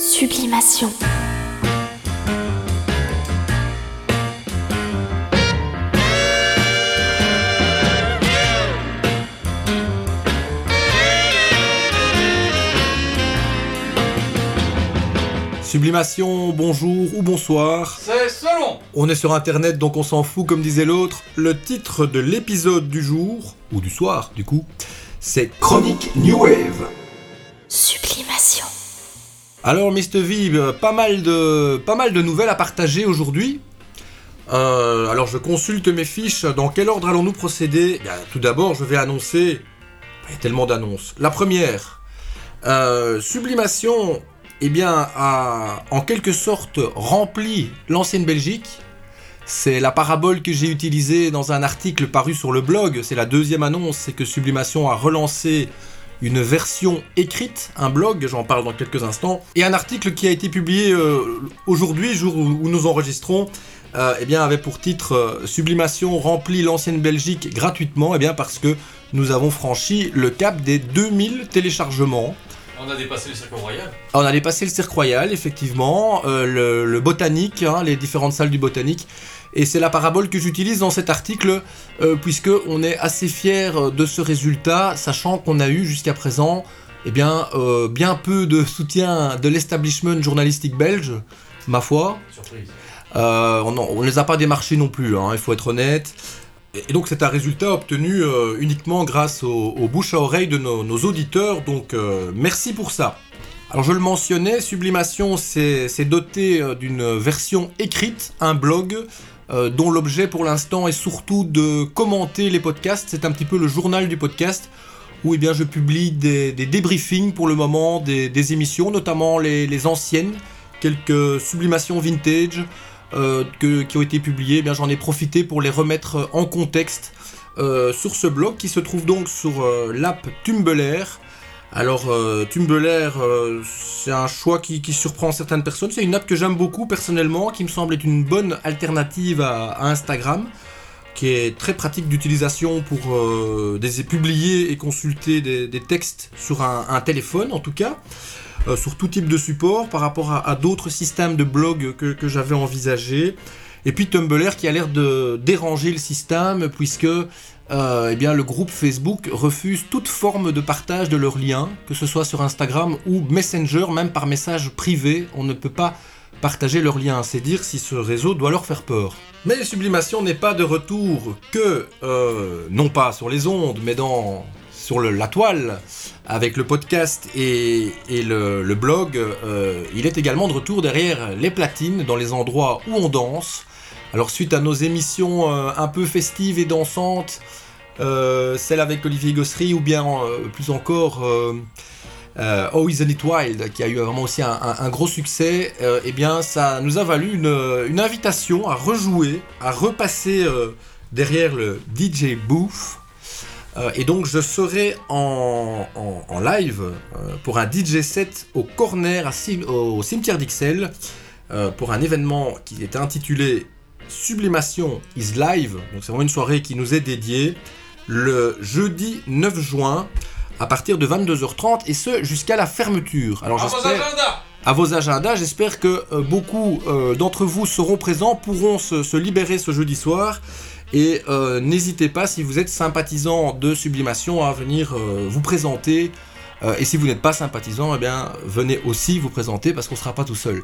Sublimation. Sublimation, bonjour ou bonsoir. C'est selon On est sur internet donc on s'en fout comme disait l'autre. Le titre de l'épisode du jour, ou du soir du coup, c'est Chronique New Wave. Sublimation. Alors Mr. V, euh, pas mal de, nouvelles à partager aujourd'hui. Euh, alors je consulte mes fiches. Dans quel ordre allons-nous procéder? Bien, Tout d'abord, je vais annoncer. Il y a tellement d'annonces. La première, euh, Sublimation, eh bien, a en quelque sorte rempli l'ancienne Belgique. C'est la parabole que j'ai utilisée dans un article paru sur le blog. C'est la deuxième annonce, c'est que Sublimation a relancé une version écrite, un blog, j'en parle dans quelques instants, et un article qui a été publié euh, aujourd'hui, jour où, nous enregistrons, euh, eh bien, avait pour titre euh, Sublimation remplit l'ancienne Belgique gratuitement, eh bien parce que nous avons franchi le cap des 2000 téléchargements. On a dépassé le circuit royal. On a dépassé le cirque royal, effectivement, euh, le, le botanique, hein, les différentes salles du botanique. Et c'est la parabole que j'utilise dans cet article, euh, puisque on est assez fier de ce résultat, sachant qu'on a eu jusqu'à présent, eh bien, euh, bien peu de soutien de l'establishment journalistique belge, ma foi. Surprise. Euh, on ne les a pas démarchés non plus, hein, il faut être honnête. Et donc c'est un résultat obtenu euh, uniquement grâce aux, aux bouches à oreille de nos, nos auditeurs, donc euh, merci pour ça. Alors je le mentionnais, Sublimation c'est doté d'une version écrite, un blog, euh, dont l'objet pour l'instant est surtout de commenter les podcasts, c'est un petit peu le journal du podcast, où eh bien, je publie des, des débriefings pour le moment des, émissions, notamment les, anciennes, quelques sublimations vintage euh, qui ont été publiées, eh j'en ai profité pour les remettre en contexte euh, sur ce blog qui se trouve donc sur l'app Tumblr. Alors Tumblr, c'est un choix qui, surprend certaines personnes. C'est une app que j'aime beaucoup personnellement, qui me semble être une bonne alternative à, Instagram, qui est très pratique d'utilisation pour euh, publier et consulter des, textes sur un, téléphone en tout cas euh, sur tout type de support par rapport à, d'autres systèmes de blog que, que j'avais envisagé. Et puis Tumblr qui a l'air de déranger le système puisque euh, eh bien, le groupe Facebook refuse toute forme de partage de leurs liens, que ce soit sur Instagram ou Messenger, même par message privé, on ne peut pas partager leurs liens, c'est dire si ce réseau doit leur faire peur. Mais Sublimation n'est pas de retour que, euh, non pas sur les ondes, mais dans, sur la toile, avec le podcast et, le blog, euh, il est également de retour derrière les platines, dans les endroits où on danse. Alors suite à nos émissions euh, un peu festives et dansantes, euh, celle avec Olivier Gossery ou bien euh, plus encore Oh Isn't It Wild qui a eu vraiment aussi un, gros succès, eh bien ça nous a valu une, invitation à rejouer, à repasser derrière le DJ Booth. Et donc je serai en, live pour un DJ set au corner au cimetière d'Ixelles pour un événement qui est intitulé Sublimation is live. Donc c'est vraiment une soirée qui nous est dédiée le jeudi 9 juin à partir de 22h30 et ce jusqu'à la fermeture. Alors j'espère agendas à vos agendas. J'espère que euh, beaucoup euh, d'entre vous seront présents, pourront se, se libérer ce jeudi soir. Et euh, n'hésitez pas, si vous êtes sympathisant de Sublimation, à venir vous présenter. Et si vous n'êtes pas sympathisant, eh bien, venez aussi vous présenter parce qu'on ne sera pas tout seul.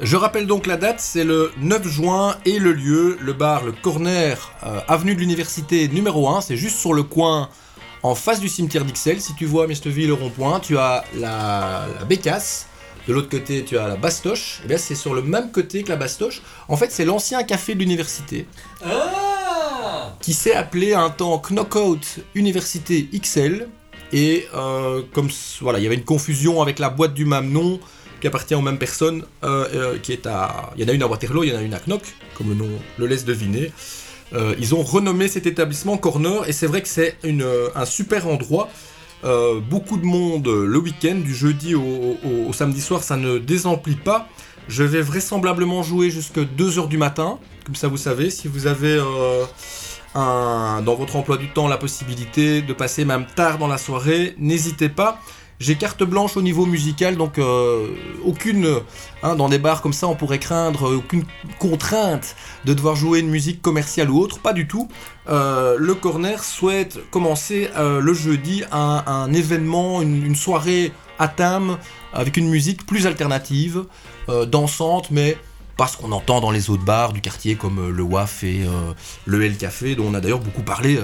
Je rappelle donc la date, c'est le 9 juin et le lieu, le bar Le Corner, euh, avenue de l'Université numéro 1, c'est juste sur le coin en face du cimetière d'Ixelles. Si tu vois Mesteville le rond-point, tu as la, la Bécasse. De l'autre côté, tu as la Bastoche. Et bien, c'est sur le même côté que la Bastoche. En fait, c'est l'ancien café de l'université Ah qui s'est appelé un temps Knockout Université XL. Et euh, comme voilà, il y avait une confusion avec la boîte du même nom qui appartient aux mêmes personnes, euh, euh, qui est à, il y en a une à Waterloo, il y en a une à Knock, comme le nom le laisse deviner. Euh, ils ont renommé cet établissement Corner et c'est vrai que c'est un super endroit. Beaucoup de monde le week-end, du jeudi au, samedi soir, ça ne désemplit pas. Je vais vraisemblablement jouer jusque 2h du matin, comme ça vous savez, si vous avez un- dans votre emploi du temps la possibilité de passer même tard dans la soirée, n'hésitez pas. J'ai carte blanche au niveau musical, donc euh, aucune, hein, dans des bars comme ça, on pourrait craindre euh, aucune contrainte de devoir jouer une musique commerciale ou autre, pas du tout. Euh, le Corner souhaite commencer le jeudi un, événement, une, soirée à thème avec une musique plus alternative, dansante, mais pas ce qu'on entend dans les autres bars du quartier comme le WAF et le L Café, dont on a d'ailleurs beaucoup parlé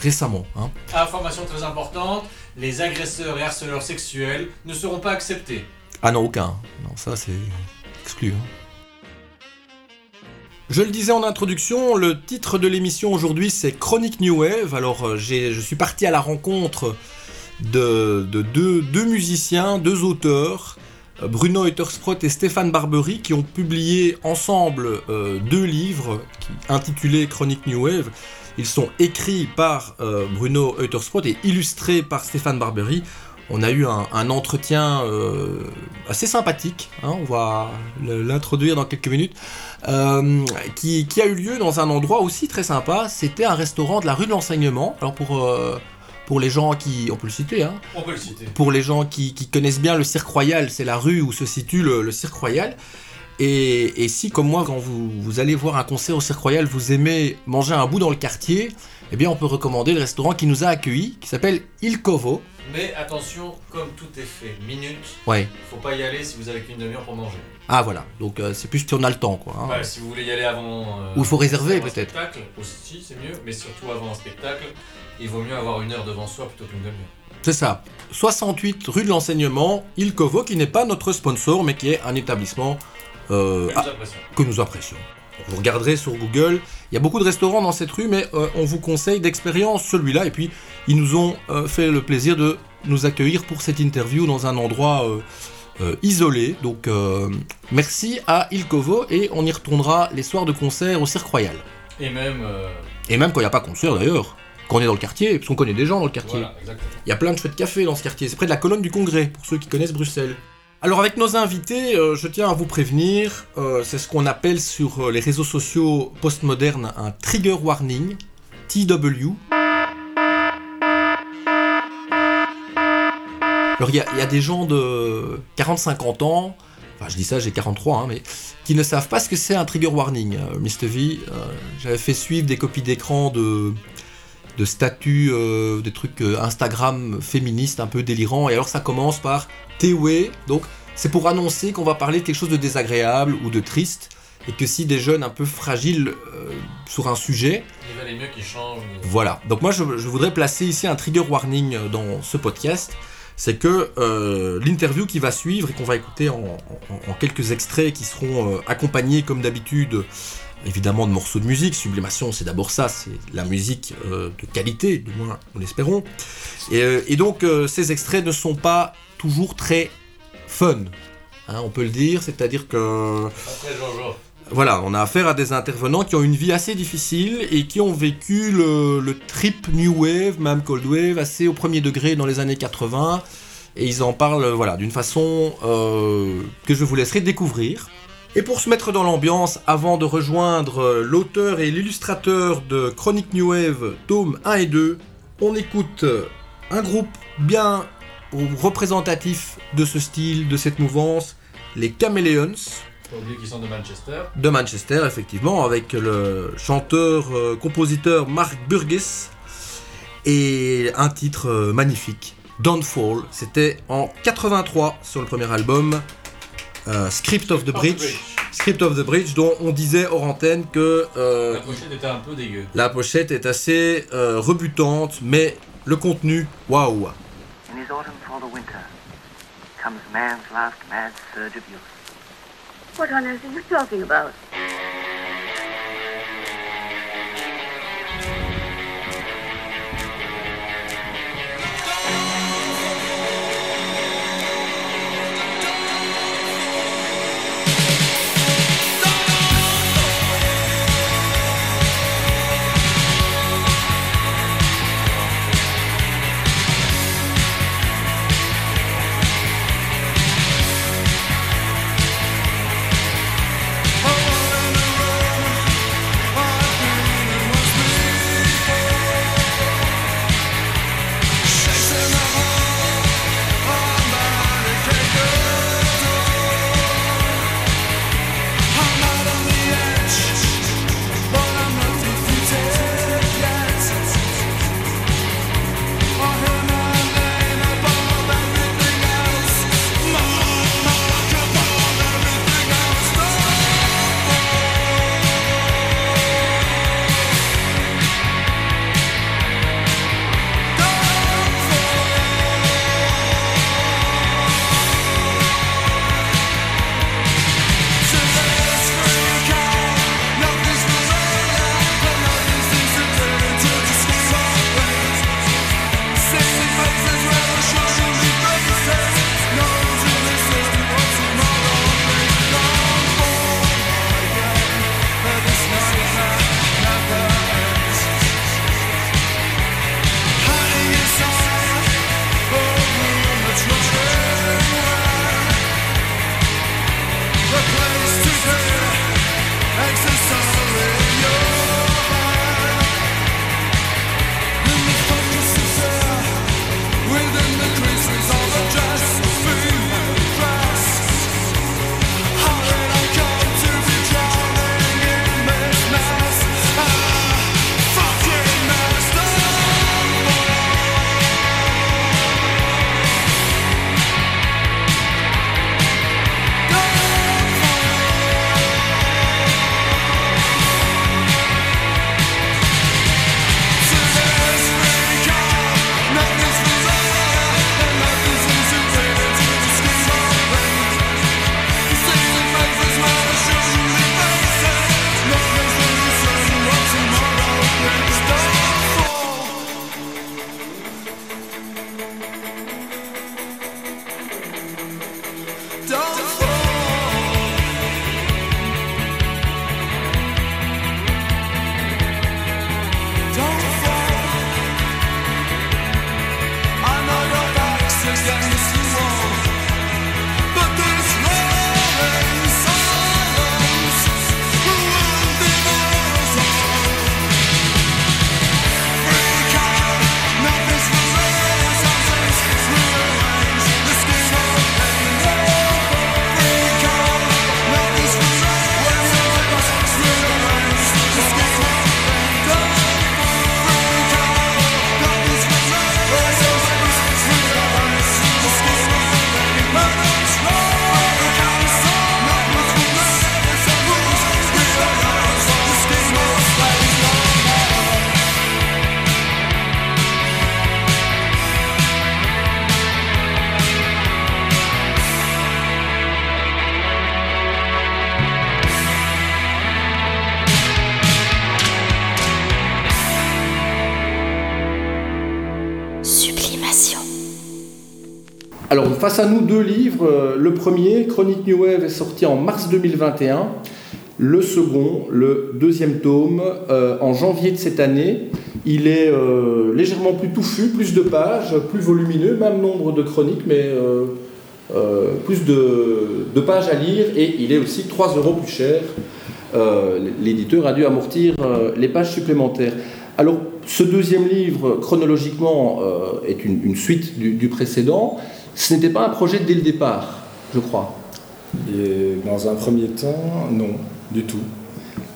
récemment. hein. Information très importante, les agresseurs et harceleurs sexuels ne seront pas acceptés. Ah non, aucun. Non, ça c'est exclu. hein. Je le disais en introduction, le titre de l'émission aujourd'hui c'est Chronique New Wave. Alors euh, je suis parti à la rencontre de, de deux, musiciens, deux auteurs, euh, Bruno Eutersprott et Stéphane Barbery, qui ont publié ensemble euh, deux livres intitulés Chronique New Wave. Ils sont écrits par euh, Bruno Eutersprott et illustrés par Stéphane Barbery. On a eu un, un entretien euh, assez sympathique, hein, on va l'introduire dans quelques minutes, euh, qui, qui a eu lieu dans un endroit aussi très sympa. C'était un restaurant de la rue de l'enseignement. Alors pour, pour les gens qui, on peut le citer, hein, On peut le citer. pour les gens qui, qui connaissent bien le Cirque Royal, c'est la rue où se situe le, le Cirque Royal. Et, et si, comme moi, quand vous, vous allez voir un concert au Cirque Royal, vous aimez manger un bout dans le quartier, eh bien, on peut recommander le restaurant qui nous a accueillis, qui s'appelle Il Covo. Mais attention, comme tout est fait, minute, Ouais. faut pas y aller si vous avez qu'une demi-heure pour manger. Ah voilà. Donc euh, c'est plus si on a le temps, quoi. hein. Bah, si vous voulez y aller avant. euh, Ou il faut réserver, peut-être. spectacle, aussi c'est mieux, mais surtout avant un spectacle, il vaut mieux avoir une heure devant soi plutôt qu'une demi-heure. C'est ça. 68 rue de l'enseignement, Il Covo, qui n'est pas notre sponsor, mais qui est un établissement euh, ah, que nous apprécions. Vous regarderez sur Google, il y a beaucoup de restaurants dans cette rue, mais euh, on vous conseille d'expérience celui-là. Et puis, ils nous ont euh, fait le plaisir de nous accueillir pour cette interview dans un endroit isolé. Donc, merci à Il Covo et on y retournera les soirs de concert au Cirque Royal. Et même. Et même quand il n'y a pas concert d'ailleurs, quand on est dans le quartier, parce qu'on connaît des gens dans le quartier. voilà. Il y a plein de chouettes cafés dans ce quartier. C'est près de la colonne du Congrès, pour ceux qui connaissent Bruxelles. Alors avec nos invités, euh, je tiens à vous prévenir, euh, c'est ce qu'on appelle sur euh, les réseaux sociaux postmodernes un trigger warning, TW. Alors il y, a- des gens de 40-50 ans, enfin je dis ça, j'ai 43, hein, mais qui ne savent pas ce que c'est un trigger warning. Mr. V, j'avais fait suivre des copies d'écran de, de statuts, euh, des trucs euh, Instagram féministes un peu délirants. Et alors ça commence par Tewe, donc c'est pour annoncer qu'on va parler de quelque chose de désagréable ou de triste, et que si des jeunes un peu fragiles euh, sur un sujet, Il valait mieux voilà. Donc moi je, je voudrais placer ici un trigger warning dans ce podcast. C'est que l'interview qui va suivre et qu'on va écouter en, en- en quelques extraits qui seront accompagnés comme d'habitude évidemment de morceaux de musique. Sublimation c'est d'abord ça, c'est la musique euh, de qualité, du moins nous l'espérons. Et, euh, et donc euh, ces extraits ne sont pas toujours très fun. Hein, on peut le dire, c'est-à-dire que Après voilà, on a affaire à des intervenants qui ont une vie assez difficile et qui ont vécu le, le trip New Wave, même Cold Wave, assez au premier degré dans les années 80. Et ils en parlent voilà, d'une façon euh, que je vous laisserai découvrir. Et pour se mettre dans l'ambiance, avant de rejoindre euh, l'auteur et l'illustrateur de Chronique New Wave, tome 1 et 2, on écoute euh, un groupe bien représentatif de ce style, de cette mouvance, les oublier qu'ils sont de Manchester. de Manchester, effectivement, avec le chanteur-compositeur Mark Burgess et un titre euh, magnifique, Downfall. C'était en 83 sur le premier album, euh, Script of the Bridge. Script of the Bridge, dont on disait hors antenne que euh, La pochette était un peu dégueu. la pochette est assez euh, rebutante, mais le contenu, waouh! In his autumn for the winter comes man's last mad surge of youth. What on earth are you talking about? Face à nous, deux livres. Euh, Le premier, Chronique New Wave, est sorti en mars 2021. Le second, le deuxième tome, euh, en janvier de cette année. Il est euh, légèrement plus touffu, plus de pages, plus volumineux, même nombre de chroniques, mais plus de, pages à lire. Et il est aussi 3 euros plus cher. L'éditeur a dû amortir les pages supplémentaires. Alors, ce deuxième livre, chronologiquement, est une, suite du précédent. Ce n'était pas un projet dès le départ, je crois. Et dans un premier temps, non, du tout.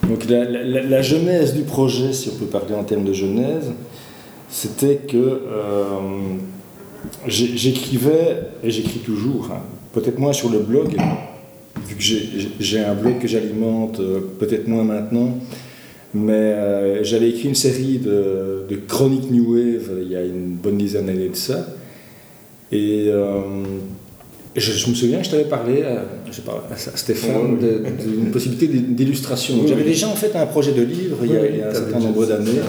Donc la, genèse du projet, si on peut parler en termes de genèse, c'était que euh, j'écrivais, et j'écris toujours, hein, peut-être moins sur le blog, vu que j'ai- un blog que j'alimente, euh, peut-être moins maintenant, mais euh, j'avais écrit une série de, chroniques New Wave euh, il y a une bonne dizaine d'années de ça. Et euh, je, je me souviens que je t'avais parlé à, je sais pas, à Stéphane d'une possibilité d'illustration. J'avais déjà en fait un projet de livre il y a, il y a un certain nombre d'années.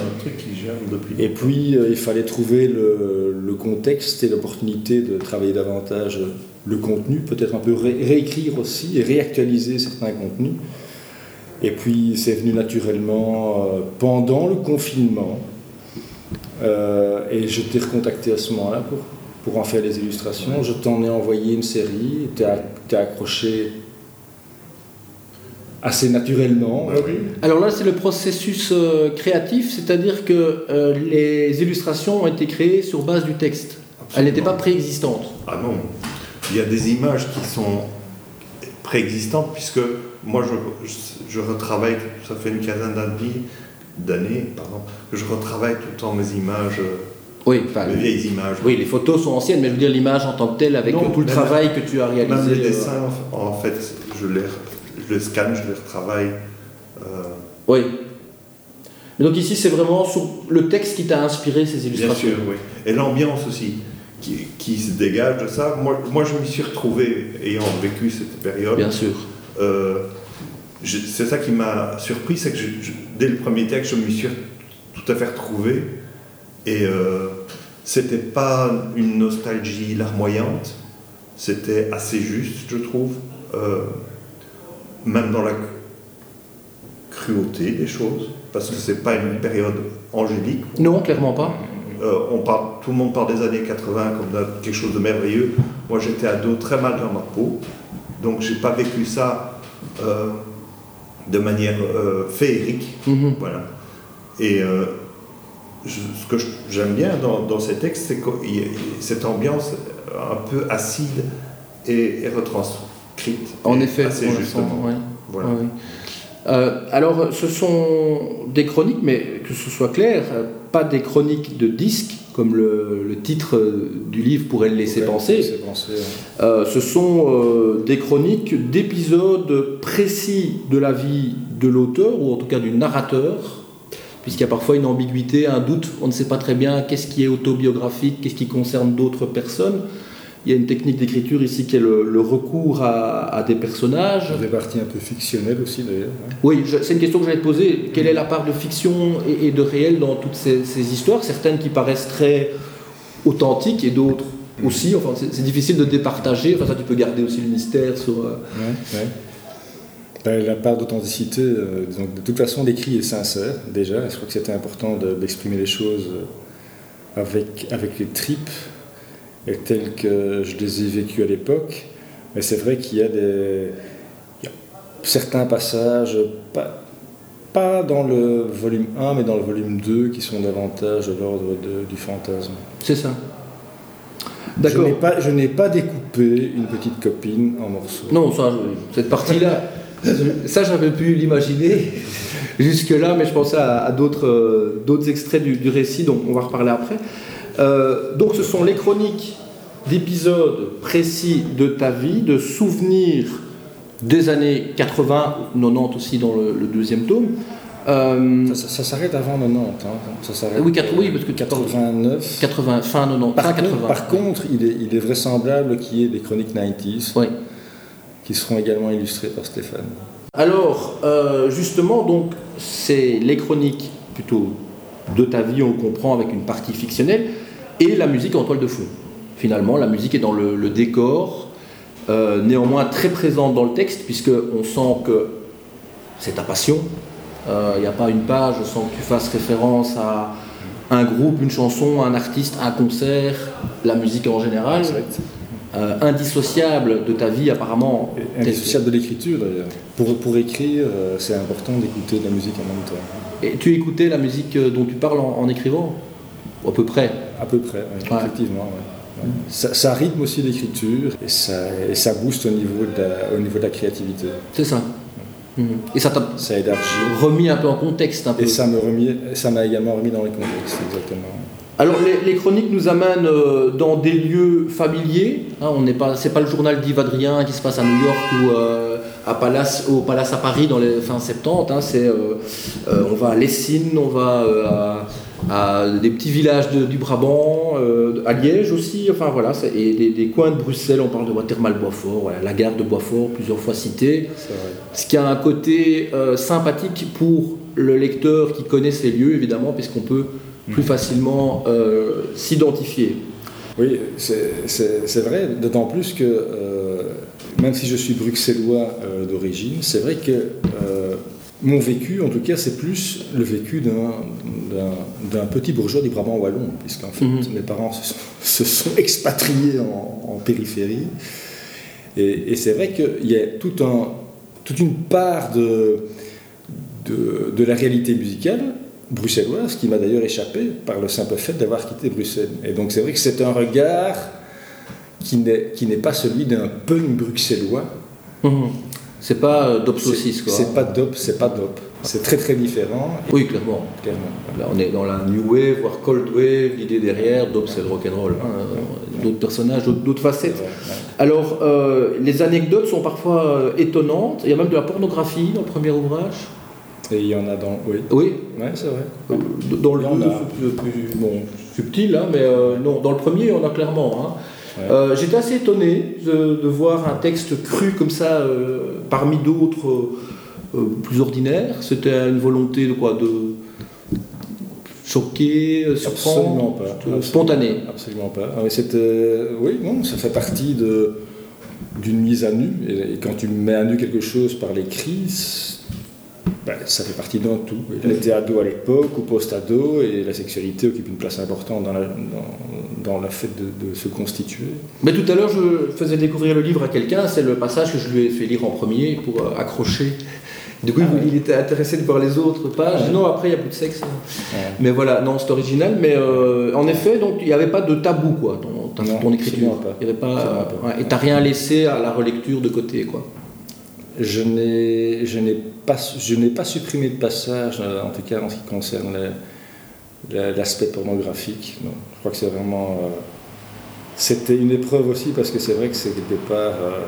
Et puis, euh, il fallait trouver le, le contexte et l'opportunité de travailler davantage le contenu, peut-être un peu ré- réécrire aussi et réactualiser certains contenus. Et puis, c'est venu naturellement euh, pendant le confinement. Euh, et je t'ai recontacté à ce moment-là pour, pour en faire les illustrations. Je t'en ai envoyé une série, tu as, accroché assez naturellement. dire. Alors là, c'est le processus euh, créatif, c'est-à-dire que euh, les illustrations ont été créées sur base du texte. Elles n'étaient pas préexistantes. Ah non, il y a des images qui sont préexistantes puisque moi je, je, je retravaille, ça fait une quinzaine d'années, d'années, pardon, que je retravaille tout le temps mes images, euh, Oui, enfin, vieilles images. oui, les photos sont anciennes, mais je veux dire l'image en tant que telle, avec Non, tout le travail que tu as réalisé. Même les euh, dessins, en en fait, je les, je les scanne, je les retravaille. euh, Oui. Mais donc ici, c'est vraiment sur le texte qui t'a inspiré ces Bien illustrations. sûr, oui. Et l'ambiance aussi, qui, qui se dégage de ça. Moi, moi, je m'y suis retrouvé, ayant vécu cette période. Bien sûr. Euh, c'est ça qui m'a surpris, c'est que je- je- dès le premier texte, je me suis tout à fait retrouvé. Et euh, c'était pas une nostalgie larmoyante, c'était assez juste, je trouve. Euh, même dans la cruauté des choses, parce que c'est pas une période angélique. Non, clairement pas. Euh, on parle, tout le monde parle des années 80 comme de quelque chose de merveilleux. Moi, j'étais ado très mal dans ma peau, donc j'ai pas vécu ça euh, de manière féerique. Mhm. Voilà. Et je- ce que j'aime bien dans, dans ces textes, c'est cette ambiance un peu acide et, et retranscrite. En Et effet, assez justement. oui. Voilà. Oui, oui. Euh, alors, ce sont des chroniques, mais que ce soit clair, pas des chroniques de disques, comme le, le titre du livre pourrait le laisser Ouais, penser. laisser penser, ouais. Euh, ce sont euh, des chroniques d'épisodes précis de la vie de l'auteur, ou en tout cas du narrateur, puisqu'il y a parfois une ambiguïté, un doute, on ne sait pas très bien qu'est-ce qui est autobiographique, qu'est-ce qui concerne d'autres personnes. Il y a une technique d'écriture ici qui est le, le recours à, à des personnages. Des parties un peu fictionnelles aussi d'ailleurs. hein. Oui, c'est une question que j'allais te poser. Quelle est la part de fiction et, et de réel dans toutes ces, ces histoires? Certaines qui paraissent très authentiques et d'autres aussi. Enfin, c'est c'est difficile de départager. Enfin, ça, tu peux garder aussi le mystère sur. euh, Ouais, ouais. La part d'authenticité, euh, de toute façon, l'écrit est sincère, déjà. Je crois que c'était important de- d'exprimer les choses euh, avec, avec les tripes, et telles que je les ai vécues à l'époque. Mais c'est vrai qu'il y a des. il y a certains passages, pas, pas dans le volume 1, mais dans le volume 2, qui sont davantage de l'ordre du fantasme. C'est ça. D'accord. pas, je n'ai pas découpé une petite copine en morceaux. Non, ça, cette partie-là, ça, j'avais pu l'imaginer jusque-là, mais je pensais à, à d'autres, euh, d'autres extraits du, du récit, donc on va reparler après. Euh, donc, ce sont les chroniques d'épisodes précis de ta vie, de souvenirs des années 80, 90 aussi dans le, le deuxième tome. Euh, Ça, ça- ça s'arrête avant 90. hein. Ça s'arrête oui, parce que 89. 80, fin 90, Par, fin contre, 80. par contre, il est, il est vraisemblable qu'il y ait des chroniques 90 Oui. Qui seront également illustrées par Stéphane. Alors, euh, justement, donc, c'est les chroniques plutôt de ta vie, on comprend, avec une partie fictionnelle, et la musique en toile de fond. Finalement, la musique est dans le, le décor, euh, néanmoins très présente dans le texte, puisqu'on sent que c'est ta passion. Il n'y a pas une page sans que tu fasses référence à un groupe, une chanson, un artiste, un concert, la musique en général. Exact. Euh, indissociable de ta vie, apparemment. Indissociable de l'écriture d'ailleurs. Pour, pour écrire, euh, c'est important d'écouter de la musique en même temps. Et tu écoutais la musique euh, dont tu parles en, en écrivant? À peu près? À peu près, oui, Ouais. effectivement. ouais. Ça, ça rythme aussi l'écriture et ça, et ça booste au niveau, de la, au niveau de la créativité. C'est ça. Mhm. Et ça t'a remis un peu en contexte un peu. Et ça me remis- ça m'a également remis dans le contexte, exactement. Alors les, les chroniques nous amènent euh, dans des lieux familiers. Hein, on n'est pas, c'est pas le journal d'Yves Adrien qui se passe à New York ou euh, à Palace, au Palace à Paris dans les fins 70. hein, c'est, euh, on va à Lessines, on va à, à des petits villages de- du Brabant, à Liège aussi. Enfin voilà, et des, des coins de Bruxelles. On parle de Watermal Boisfort, voilà, la gare de Boisfort plusieurs fois citée. Ce qui a un côté sympathique pour le lecteur qui connaît ces lieux, évidemment, puisqu'on peut plus facilement euh, s'identifier. Oui, c'est vrai, d'autant plus que euh, même si je suis bruxellois euh, d'origine, c'est vrai que mon vécu, en tout cas, c'est plus le vécu d'un- petit bourgeois du Brabant wallon, puisqu'en fait, Mhm. mes parents se sont, se sont expatriés en, en périphérie. Et, et c'est vrai qu'il y a tout un, toute une part de, de, de la réalité musicale bruxelloise qui m'a d'ailleurs échappé par le simple fait d'avoir quitté Bruxelles. Et donc c'est vrai que c'est un regard qui n'est pas celui d'un punk bruxellois. C'est pas euh, Dopsosis, quoi. C'est pas dope, c'est pas dope. C'est très très différent. Oui, clairement. Clairement. Là, on est dans la new wave, voire cold wave, l'idée derrière, Dop c'est le rock'n'roll. Hein, d'autres personnages, d'autres- d'autres C'est facettes. Alors, euh, les anecdotes sont parfois euh, étonnantes. Il y a même de la pornographie dans le premier ouvrage. Et il y en a dans. Oui, Oui, ouais, c'est vrai. euh, dans le Il y en deux, a. plus, bon, subtil, hein, mais euh, non, dans le premier, on a clairement. hein. Ouais. Euh, J'étais assez étonné de, de voir un texte cru comme ça euh, parmi d'autres plus ordinaires. C'était une volonté de quoi De choquer, euh, surprendre? Absolument pas. Absolument- Spontané. Absolument pas. Ah oui, non, ça fait partie de, d'une mise à nu. Et, et quand tu mets à nu quelque chose par l'écrit, ben, ça fait partie d'un tout. Il était ado à l'époque, ou post-ado, et la sexualité occupe une place importante dans, la, dans, fait de, de se constituer. Mais tout à l'heure, je faisais découvrir le livre à quelqu'un. C'est le passage que je lui ai fait lire en premier pour euh, accrocher. Du coup, il- il était intéressé de voir les autres pages. Non, après, il n'y a plus de sexe. Ouais. Mais voilà, non, c'est original. Mais euh, en effet, donc il n'y avait pas de tabou quoi dans Non, ton écriture. pas. Il y avait pas. Ouais, et t'as rien laissé à la relecture de côté quoi. Je n'ai, je n'ai pas, je n'ai pas supprimé de passage, euh, en tout cas en ce qui concerne la- la- l'aspect pornographique. Non. Je crois que c'est vraiment. euh, c'était une épreuve aussi parce que c'est vrai que c'est quelque part. euh,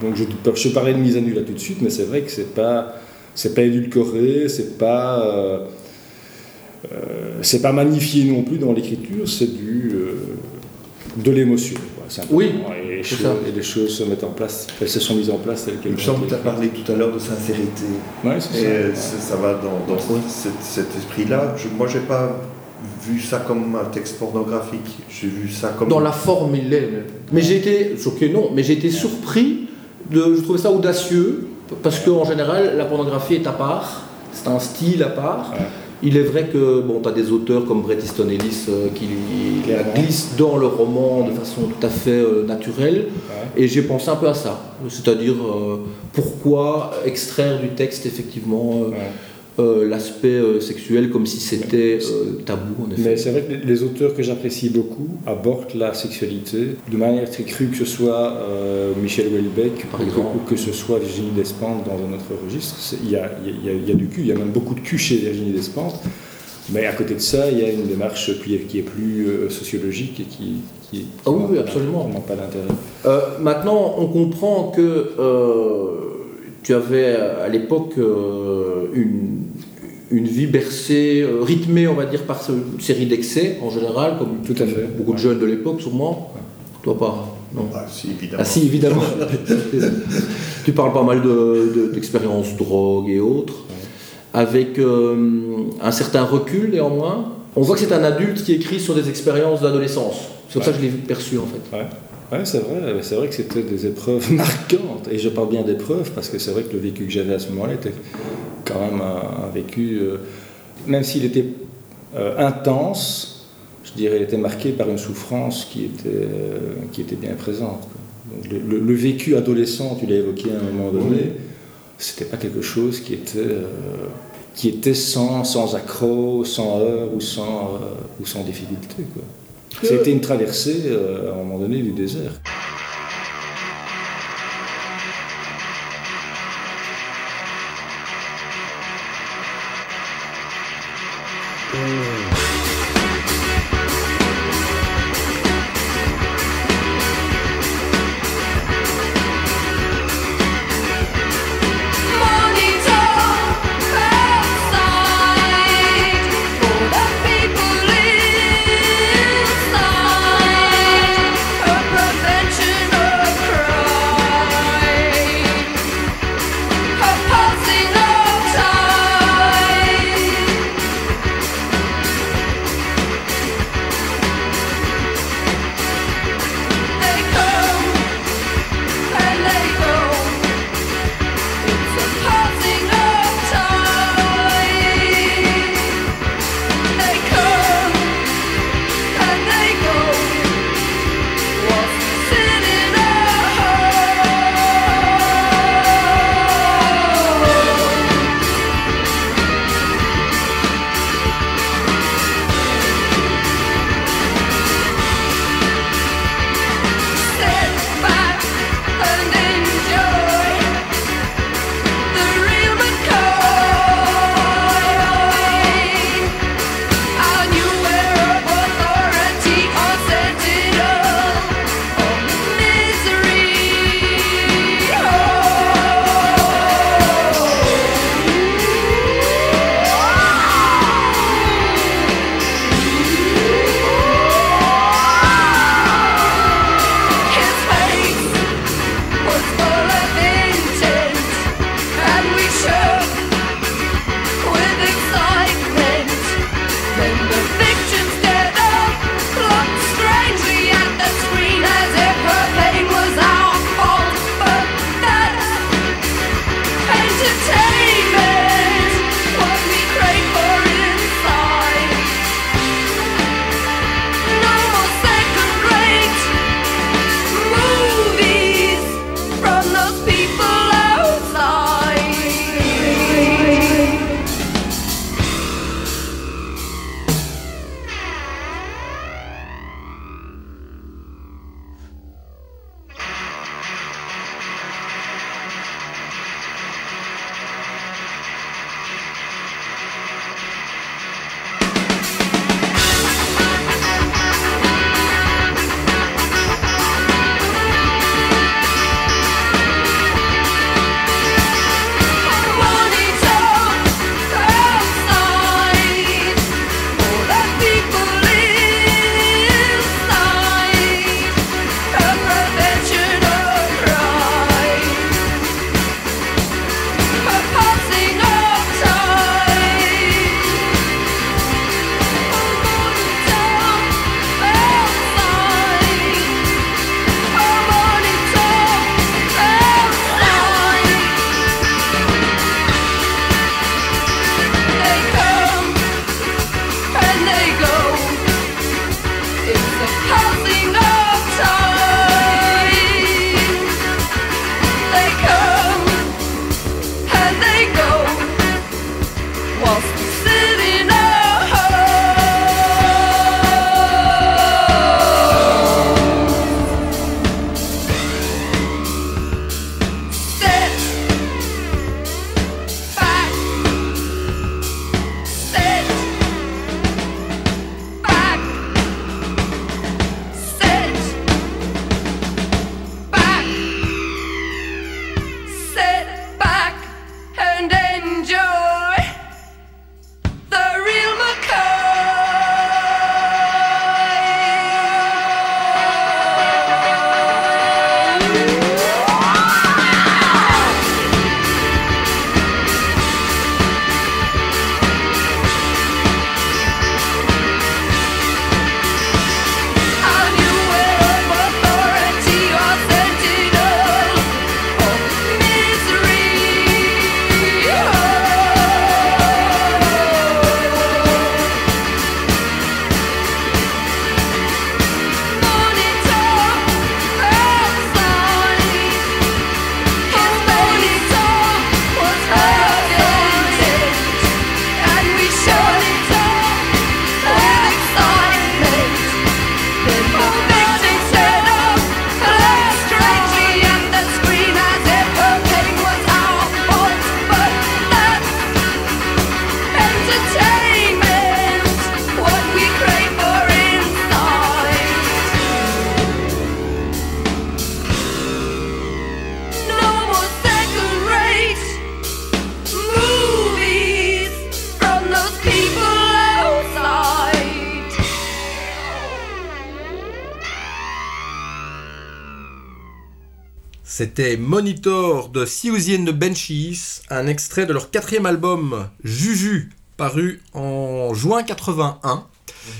donc je, je parlais de mise à nu là tout de suite, mais c'est vrai que c'est pas, c'est pas édulcoré, c'est pas. euh, c'est pas magnifié non plus dans l'écriture, c'est du de l'émotion. quoi. Oui, les, choses, et les choses se mettent en place, elles se sont mises en place telles qu'elles Il me ont semble que tu as parlé tout à l'heure de sincérité. Ouais, c'est Et ça. euh, ça, va dans, dans cet, cet esprit-là. Je- moi, j'ai pas vu ça comme un texte pornographique. J'ai vu ça comme. Dans la forme, il l'est. Mais j'ai été, choqué non, mais j'ai été surpris, de, je trouvais ça audacieux, parce qu'en général, la pornographie est à part, c'est un style à part. Ouais. Il est vrai que bon, tu as des auteurs comme Bret Easton Ellis euh, qui glissent dans le roman de façon tout à fait euh, naturelle. Ouais. Et j'ai pensé un peu à ça. C'est-à-dire, euh, pourquoi extraire du texte effectivement euh, Ouais. Euh, l'aspect euh, sexuel comme si c'était euh, tabou en effet. Mais c'est vrai que les- auteurs que j'apprécie beaucoup abordent la sexualité de manière très crue, que ce soit Michel Houellebecq Par ou que- exemple. ou que ce soit Virginie Despentes dans un autre registre. Il y y y y a du cul, il y a même beaucoup de cul chez Virginie Despentes. Mais à côté de ça, il y a une démarche qui est, qui est plus sociologique et qui, qui, qui Ah oui, n'a oui, absolument. pas d'intérêt. Maintenant, on comprend que tu avais à l'époque euh, une, une vie bercée, euh, rythmée, on va dire, par ce- une série d'excès en général, comme Tout à fait. beaucoup de jeunes de l'époque, sûrement. Toi pas Non. Ah, si, évidemment. Ah si, évidemment. tu parles pas mal de- de- d'expériences drogue et autres, avec euh, un certain recul néanmoins. On voit que c'est un adulte qui écrit sur des expériences d'adolescence. C'est comme ça que je l'ai perçu en fait. Ouais, ouais c'est vrai, c'est vrai que c'était des épreuves marquantes. Et je parle bien d'épreuves parce que c'est vrai que le vécu que j'avais à ce moment-là était quand même un, un vécu, euh, même s'il était euh, intense, je dirais, il était marqué par une souffrance qui était, euh, qui était bien présente. Donc, le, le- le vécu adolescent, tu l'as évoqué à un moment donné, c'était pas quelque chose qui était, qui était sans, sans accroc, sans heurts ou sans, euh, ou sans difficulté. Quoi. C'était une traversée euh, à un moment donné du désert. C'était Monitor de Siouxsie and the Benchies, un extrait de leur quatrième album Juju, paru en juin 81.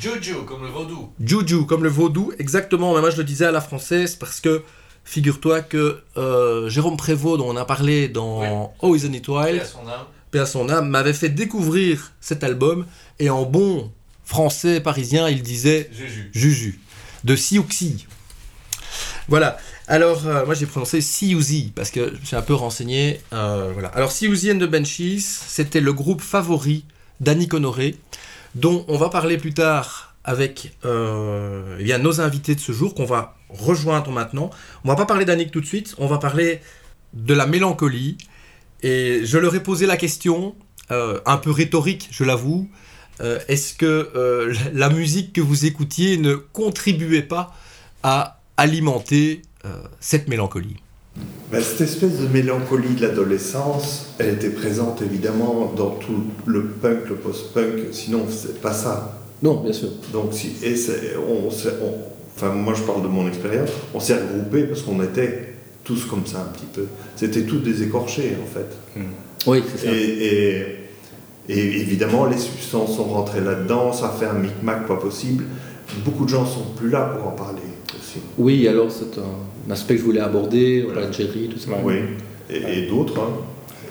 Juju, comme le vaudou. Juju, comme le vaudou, exactement. Mais moi, je le disais à la française parce que figure-toi que euh, Jérôme Prévost, dont on a parlé dans Oh Isn't It Wild, à son âme. paix à son âme, m'avait fait découvrir cet album. Et en bon français parisien, il disait Juju. Juju, de Siouxsie. Voilà. Alors, euh, moi j'ai prononcé Siouxsie parce que je suis un peu renseigné. euh, voilà. Alors, Siouxsie and the Benchies, c'était le groupe favori d'Annick Honoré, dont on va parler plus tard avec euh, eh bien, nos invités de ce jour qu'on va rejoindre maintenant. On va pas parler d'Annick tout de suite, on va parler de la mélancolie. Et je leur ai posé la question, un peu rhétorique, je l'avoue. Est-ce que la musique que vous écoutiez ne contribuait pas à alimenter cette mélancolie Ben, cette espèce de mélancolie de l'adolescence, elle était présente évidemment dans tout le punk, le post-punk, sinon c'est pas ça. Non, bien sûr. Donc, si, et c'est- on, enfin, moi je parle de mon expérience, on s'est regroupés parce qu'on était tous comme ça un petit peu. C'était tous des écorchés en fait. Oui, c'est ça. Et, et- et évidemment, les substances sont rentrées là-dedans, ça fait un micmac pas possible. Beaucoup de gens sont plus là pour en parler aussi. Oui, alors c'est un, un aspect que je voulais aborder, Voilà. Jerry, tout ça. Oui, et, et d'autres. hein.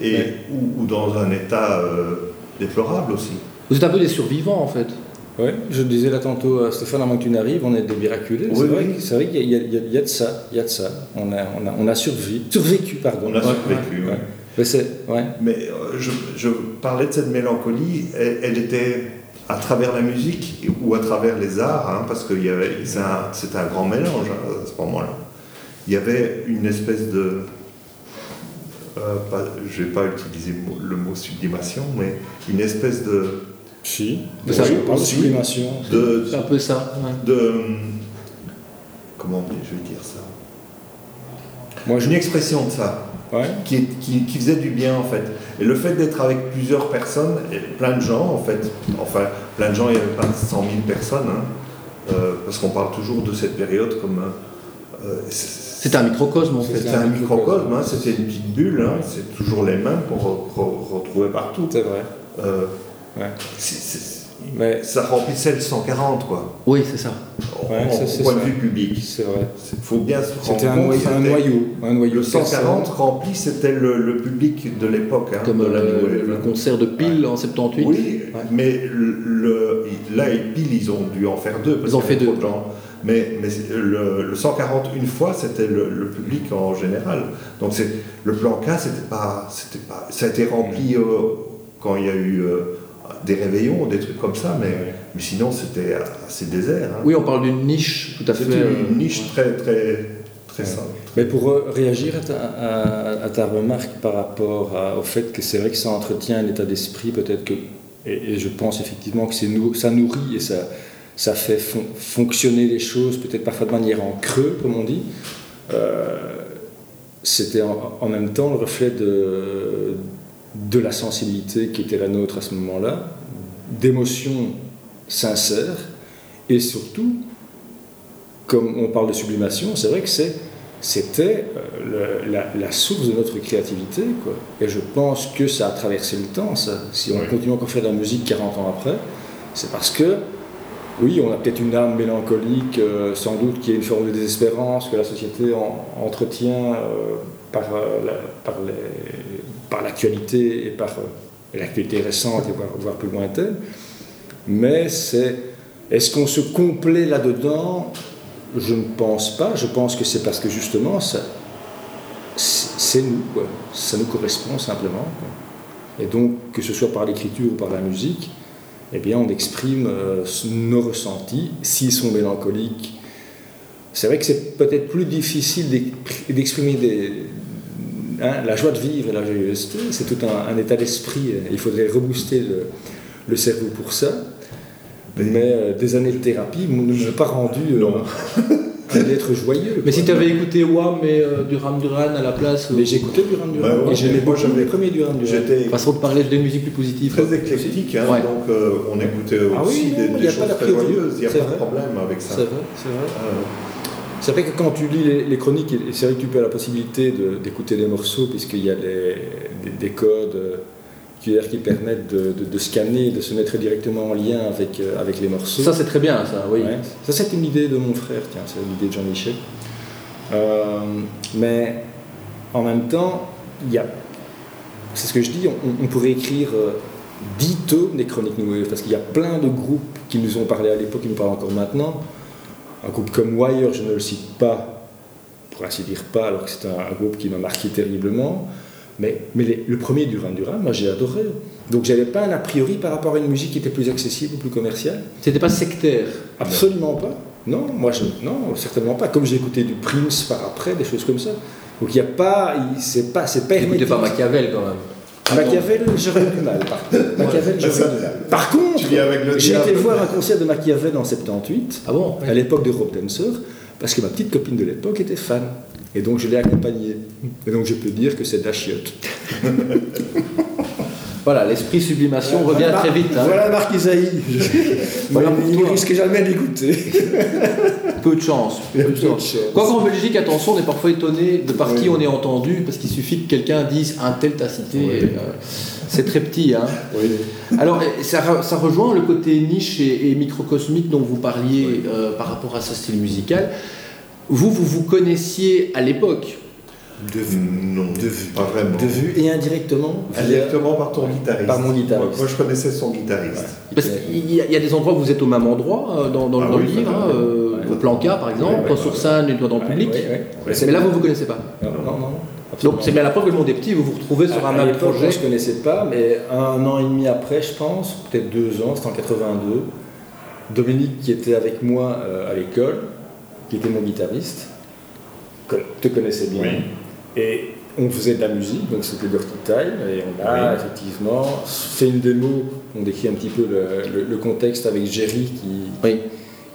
Et, Ouais. ou, ou dans un état euh, déplorable aussi. Vous êtes un peu des survivants en fait. Oui, je disais là tantôt à Stéphane, avant que tu n'arrives, on est des miraculés. Oui, c'est vrai, oui. que- c'est vrai qu'il y, y a- il y a de ça, il y a de ça. On a, on a, on a survécu, survécu, pardon. On a Ouais, survécu, ouais. ouais. Mais. Mais euh, je, je parlais de cette mélancolie, elle, elle était à travers la musique ou à travers les arts, hein, parce que il y avait- c'est un grand mélange hein, à ce moment-là. Il y avait une espèce de. euh, pas- je ne vais pas utiliser le mot, le mot sublimation, mais une espèce de. Si, ça de sublimation. de, C'est un peu ça. ouais. de comment je vais dire ça Moi, je, Une expression de ça. ouais. qui, qui, qui faisait du bien en fait. Et le fait d'être avec plusieurs personnes, et plein de gens en fait, enfin plein de gens, il n'y avait pas 100 000 personnes, hein, euh, parce qu'on parle toujours de cette période comme... euh, c'est- C'était un microcosme en fait. c'était un microcosme, hein, c'était une petite bulle, hein, c'est toujours les mêmes qu'on re- re- retrouvait partout. c'est vrai. Euh, Ouais. Mais ça remplissait le 140 quoi, Oui, c'est ça. en, Ouais, en ça, point de vue public. c'est vrai. Il faut bien se rendre C'était un, un c'était- noyau. Un noyau Le de 140 personnes. rempli, c'était le, le public de l'époque. hein, Comme de la euh, le concert de Pile en 78. Oui, mais le, le- là, et pile, ils ont dû en faire deux. Parce Ils ont fait trop deux. de gens. Mais, mais le, le 140 une fois, c'était le, le public en général. Donc c'est le plan K, c'était pas, c'était pas, ça a été rempli euh, quand il y a eu euh, des réveillons, des trucs comme ça, mais, mais sinon c'était assez désert. hein. Oui, on parle d'une niche tout à fait. Euh, une niche très très très simple. Mais pour euh, réagir à ta, à- à ta remarque par rapport à- au fait que c'est vrai que ça entretient un état d'esprit, peut-être que, et, et je pense effectivement que c'est ça nourrit et ça, ça fait fon- fonctionner les choses, peut-être parfois de manière en creux, comme on dit. Euh, C'était en, en même temps le reflet de, de la sensibilité qui était la nôtre à ce moment-là, d'émotions sincères, et surtout, comme on parle de sublimation, c'est vrai que c'est c'était euh, la, la source de notre créativité. Quoi. Et je pense que ça a traversé le temps, ça. Si on Oui. continue encore à faire de la musique 40 ans après, c'est parce que, oui, on a peut-être une âme mélancolique, euh, sans doute qu'il y a une forme de désespérance que la société en- entretient euh, par, euh, par, l'actualité et par l'actualité récente et voire, plus lointaine. Mais c'est. Est-ce qu'on se complaît là-dedans? Je ne pense pas. Je pense que c'est parce que justement, c'est nous, ça nous correspond simplement. Et donc, que ce soit par l'écriture ou par la musique, eh bien, on exprime euh, nos ressentis, s'ils sont mélancoliques. C'est vrai que c'est peut-être plus difficile d'ex- d'exprimer des- hein, la joie de vivre et la joyeuseté. C'est tout un, un état d'esprit. Il faudrait rebooster le, le cerveau pour ça. Mais euh, des années de thérapie ne m'ont pas rendu euh, Non. un être joyeux. Mais si tu avais écouté Wham et euh, Duran Duran à la place, euh, Mais j'écoutais Duran Duran. Ouais, ouais, et j'aimais beaucoup les premiers Duran Duran. Façon de parler de musique plus positive. très éclectique, hein, Ouais. donc euh, on écoutait Ah aussi oui, des, y choses très joyeuses, il n'y a pas de problème avec ça. C'est vrai, c'est vrai. Euh, C'est vrai que quand tu lis les, les chroniques, c'est vrai que tu peux avoir la possibilité de- d'écouter des morceaux, puisqu'il y a les- des, des codes euh, QR qui permettent de, de- de scanner, de se mettre directement en lien avec, euh, avec les morceaux. Ça, c'est très bien, ça, oui. Ouais. Ça, c'est une idée de mon frère, tiens, c'est une idée de Jean-Michel. Euh, mais en même temps, il y a. C'est ce que je dis, on, on pourrait écrire euh, 10 tomes des chroniques New Wave, parce qu'il y a plein de groupes qui nous ont parlé à l'époque, qui nous parlent encore maintenant. Un groupe comme Wire, je ne le cite pas, pour ainsi dire pas, alors que c'est un, un groupe qui m'a marqué terriblement. Mais, mais les- le premier Duran Duran, moi j'ai adoré. Donc j'avais pas un a priori par rapport à une musique qui était plus accessible, plus commerciale. C'était pas sectaire. Absolument pas. Non, moi je, non, certainement pas. Comme j'ai écouté du Prince par après, des choses comme ça. Donc il n'y a pas, c'est pas, c'est pas Écoutez pas Machiavel, quand même. Machiavel, j'aurais du mal. Par contre. Machiavel, j'aurais du mal. Par contre, j'ai été voir un concert de Machiavel en 78, Ah bon? à l'époque de Rob Dancer, parce que ma petite copine de l'époque était fan. Et donc je l'ai accompagnée. Et donc je peux dire que c'est de la chiotte. Voilà, l'esprit sublimation revient Voilà, très vite. hein. Voilà Marc Isaïe. Voilà il ne risque jamais d'écouter. Peu de chance. Peu de chance. en Belgique, attention, on est parfois étonné de par qui on est entendu, parce qu'il suffit que quelqu'un dise un tel t'a cité. Oui. et, euh, c'est très petit. Hein. Oui. Alors, ça, re- ça rejoint le côté niche et, et microcosmique dont vous parliez euh, par rapport à ce style musical. Vous, vous vous connaissiez à l'époque. De vue. Non, De vue. pas vraiment. De vue et indirectement. via- Directement par ton guitariste. Par mon guitariste. Moi, moi, je connaissais son guitariste. Parce qu'il y, a- il y a des endroits où vous êtes au même endroit euh, dans, dans- Ah dans oui, le livre, hein, peut- euh, ouais. au Planca par exemple, Ouais, ouais, sur scène et dans le public. Ouais, ouais, ouais. Mais là, vous ne vous connaissez pas. Non, non, non. Donc c'est bien la preuve que le monde est petit, vous vous retrouvez sur À- un à même projet. moi, je ne connaissais pas, mais un an et demi après, je pense, peut-être deux ans, c'était en 82, Dominique, qui était avec moi euh, à l'école, qui était mon guitariste, que te connaissait bien, et on faisait de la musique, donc c'était Dirty Time, et on a Oui. effectivement fait une démo, on décrit un petit peu le, le- le contexte avec Jerry qui, Oui.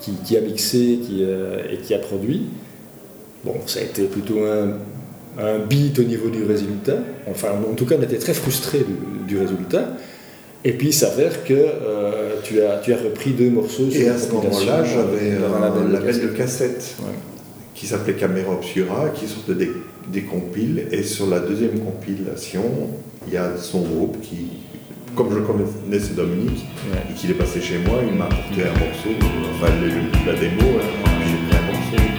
qui, qui a mixé qui, euh, et qui a produit. Bon, ça a été plutôt un, un beat au niveau du résultat. Enfin, en tout cas, on était très frustrés du, du résultat. Et puis, il s'avère que euh, tu, as, tu as repris deux morceaux sur Et à ce compilation, moment-là, j'avais un label, label de cassette Ouais. qui s'appelait Camera Obscura, qui sortait des, des compiles. Et sur la deuxième compilation, il y a son groupe qui, comme je connaissais Dominique, Ouais. et qu'il est passé chez moi, il m'a apporté un morceau, enfin la démo, hein, j'ai pris un morceau.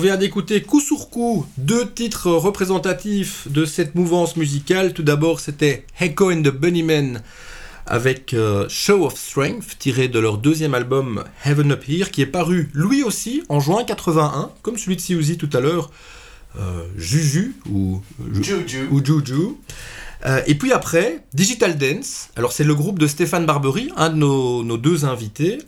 Vient d'écouter coup sur coup deux titres représentatifs de cette mouvance musicale. Tout d'abord, c'était Echo and the Bunnymen avec euh, Show of Strength, tiré de leur deuxième album Heaven Up Here, qui est paru lui aussi en juin 81, comme celui de Siouxsie tout à l'heure, euh, Juju ou Juju. ou Juju. Euh, et puis après, Digital Dance. Alors c'est le groupe de Stéphane Barbery, un de nos, nos deux invités,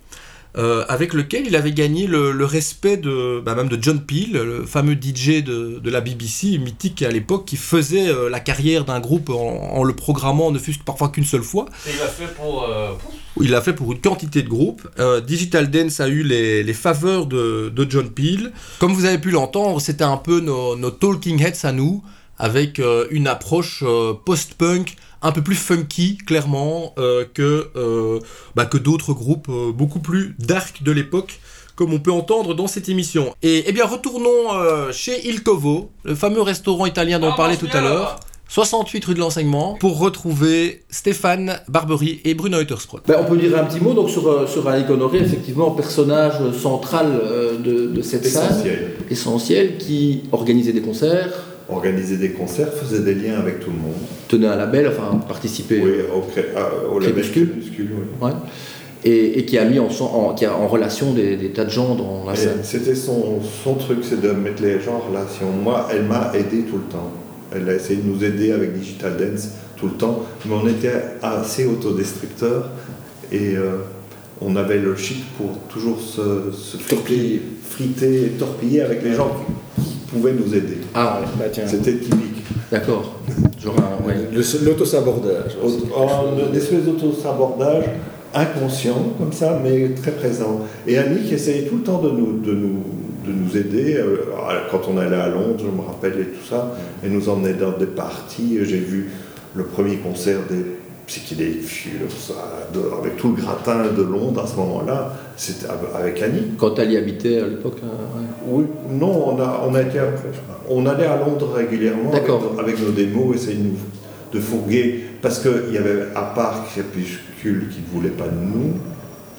euh, avec lequel il avait gagné le, le respect de, bah, même de John Peel, le fameux DJ de, de la BBC, mythique à l'époque, qui faisait euh, la carrière d'un groupe en, en le programmant ne fût-ce parfois qu'une seule fois. Et il l'a fait pour. euh, pour- Il l'a fait pour une quantité de groupes. Digital Dance a eu les, les faveurs de, de John Peel. Comme vous avez pu l'entendre, c'était un peu nos, nos talking heads à nous, avec une approche post-punk un peu plus funky, clairement, euh, que, euh, bah, que d'autres groupes euh, beaucoup plus dark de l'époque, comme on peut entendre dans cette émission. Et eh bien, retournons euh, chez Il Covo, le fameux restaurant italien dont on Ah, parlait tout à l'heure. là-bas. 68 rue de l'enseignement pour retrouver Stéphane Barbery et Bruno Uttersprott. Ben, on peut dire un petit mot donc sur, sur Honoré, effectivement, personnage central euh, de, de cette salle, Essentiel. essentiel, qui organisait des concerts, Organiser des concerts, faisait des liens avec tout le monde. tenait un label, enfin participait, Oui, au, au label Crépuscule. Crépuscule, oui. ouais, et, et qui a mis en, en- qui a en relation des, des tas de gens dans la Et salle. C'était son, son truc, c'est de mettre les gens en relation. Moi, elle m'a aidé tout le temps. Elle a essayé de nous aider avec Digital Dance tout le temps, mais on était assez autodestructeurs et euh, on avait le chic pour toujours se, se friter, Torpiller. friter torpiller avec les gens qui, qui pouvaient nous aider. Ah, ouais, Bah tiens, C'était typique. d'accord. Ouais. Le- l'autosabordage. Des espèces d'auto-sabordage inconscient, comme ça, mais très présent. Et Annick essayait tout le temps de nous, de nous, de nous aider. Euh, Quand on allait à Londres, je me rappelle, et tout ça, elle nous emmenait dans des parties. J'ai vu le premier concert des Psychedelic Furs, ça, de- avec tout le gratin de Londres à ce moment-là, c'était avec Annick. Quand elle y habitait à l'époque. ouais. Oui, non, on, a, on, a été, on allait à Londres régulièrement avec nos démos, essayer de nous de fourguer, parce qu'il y avait, à part Crépuscule qui ne voulait pas de nous,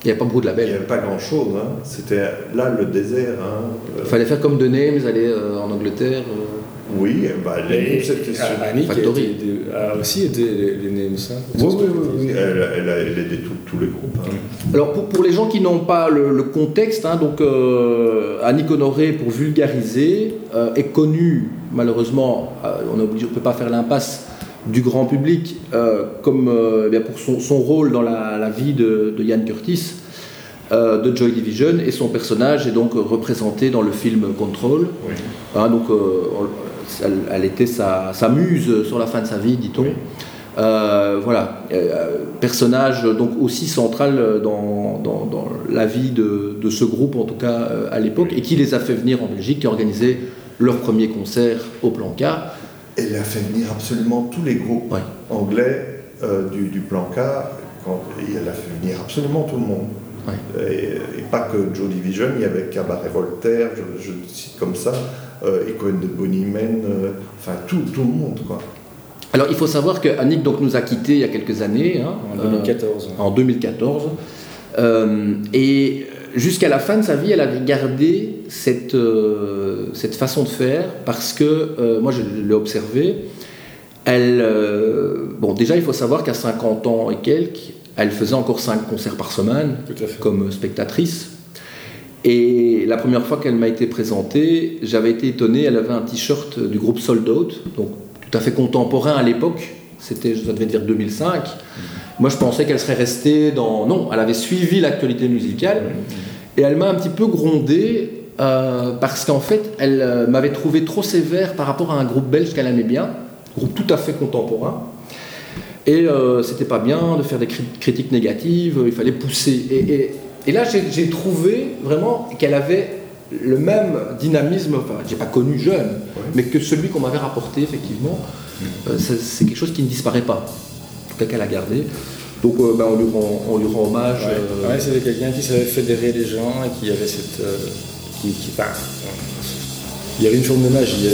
Il n'y a pas beaucoup de il n'y labels. avait pas grand-chose. hein. C'était là le désert. hein. Il fallait faire comme The Names, aller euh, en Angleterre. euh, Oui, bah, les, Et- c'était sur- Ah, Annick a, Factory. a aussi aidé les, les Names. hein. Oui, oui, oui, oui, Elle, elle a elle a aidé tous- tous les groupes. hein. Alors pour, pour les gens qui n'ont pas le, le contexte, hein, donc euh, Annick Honoré, pour vulgariser, euh, est connue malheureusement, euh, on ne peut pas faire l'impasse du grand public, euh, comme euh, eh bien pour son, son rôle dans la, la vie de, de Ian Curtis euh, de Joy Division et son personnage est donc représenté dans le film Control. Oui. Hein, donc on- elle, elle était sa, sa muse sur la fin de sa vie, dit-on. Voilà, personnage donc aussi central dans, dans- dans la vie de, de ce groupe, en tout cas à l'époque, et qui les a fait venir en Belgique, qui a organisé leur premier concert au plan K. Elle a fait venir absolument tous les groupes Ouais. anglais euh, du, du plan K. Quand, et elle a fait venir absolument tout le monde. Ouais. Et, et pas que Joe Division, il y avait Cabaret Voltaire, je, je le cite comme ça, euh, the Bunnymen, euh, enfin tout, tout le monde. Quoi. Alors il faut savoir que Annick donc, nous a quittés il y a quelques années, hein, En euh, 2014. en 2014. Euh, et jusqu'à la fin de sa vie, elle avait gardé cette, euh, cette façon de faire parce que, euh, moi je l'ai observé, elle, euh, bon déjà il faut savoir qu'à 50 ans et quelques, elle faisait encore 5 concerts par semaine comme spectatrice. Et la première fois qu'elle m'a été présentée, j'avais été étonné, elle avait un t-shirt du groupe Sold Out, donc tout à fait contemporain à l'époque, c'était, ça devait dire 2005. Moi je pensais qu'elle serait restée dans... Non, elle avait suivi l'actualité musicale, et elle m'a un petit peu grondé, euh, parce qu'en fait, elle euh, m'avait trouvé trop sévère par rapport à un groupe belge qu'elle aimait bien, groupe tout à fait contemporain. Et euh, c'était pas bien de faire des cri- critiques négatives, il fallait pousser. Et, et- et là, j'ai trouvé vraiment qu'elle avait le même dynamisme, enfin, j'ai pas connu jeune, mais que celui qu'on m'avait rapporté, effectivement, euh, c'est c'est quelque chose qui ne disparaît pas. En tout cas, qu'elle a gardé. Donc, euh, ben, on, lui rend, on lui rend hommage. Ouais, euh, Ouais, c'était quelqu'un qui savait fédérer les gens et qui avait cette. qui, il y avait une forme de magie.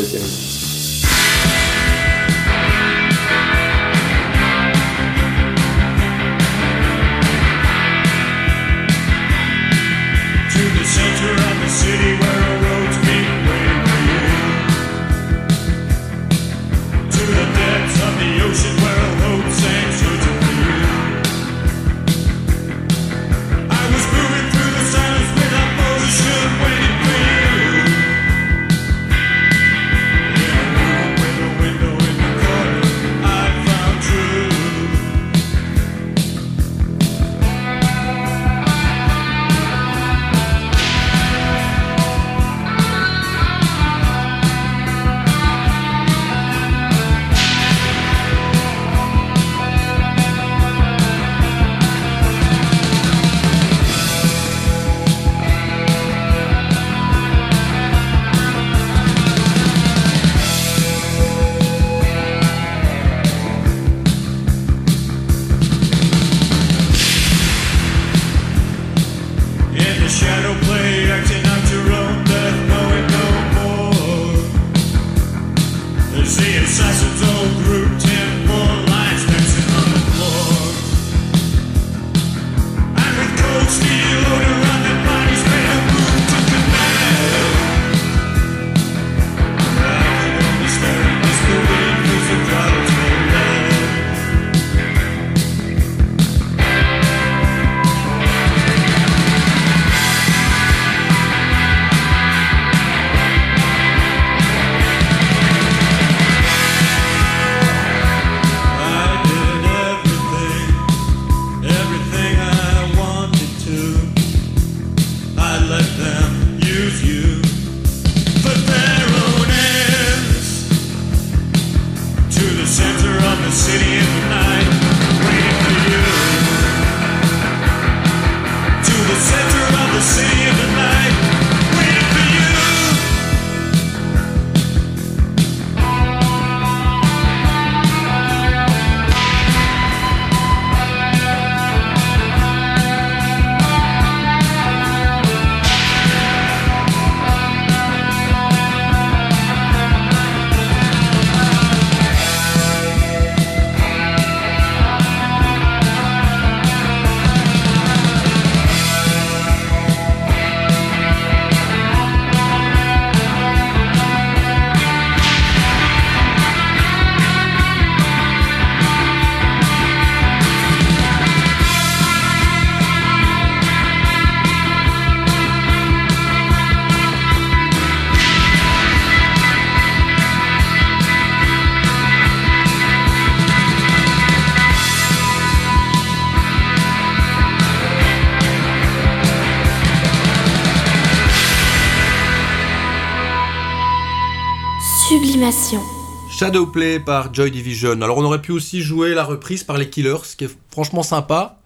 Shadowplay par Joy Division. Alors on aurait pu aussi jouer la reprise par les Killers, ce qui est franchement sympa,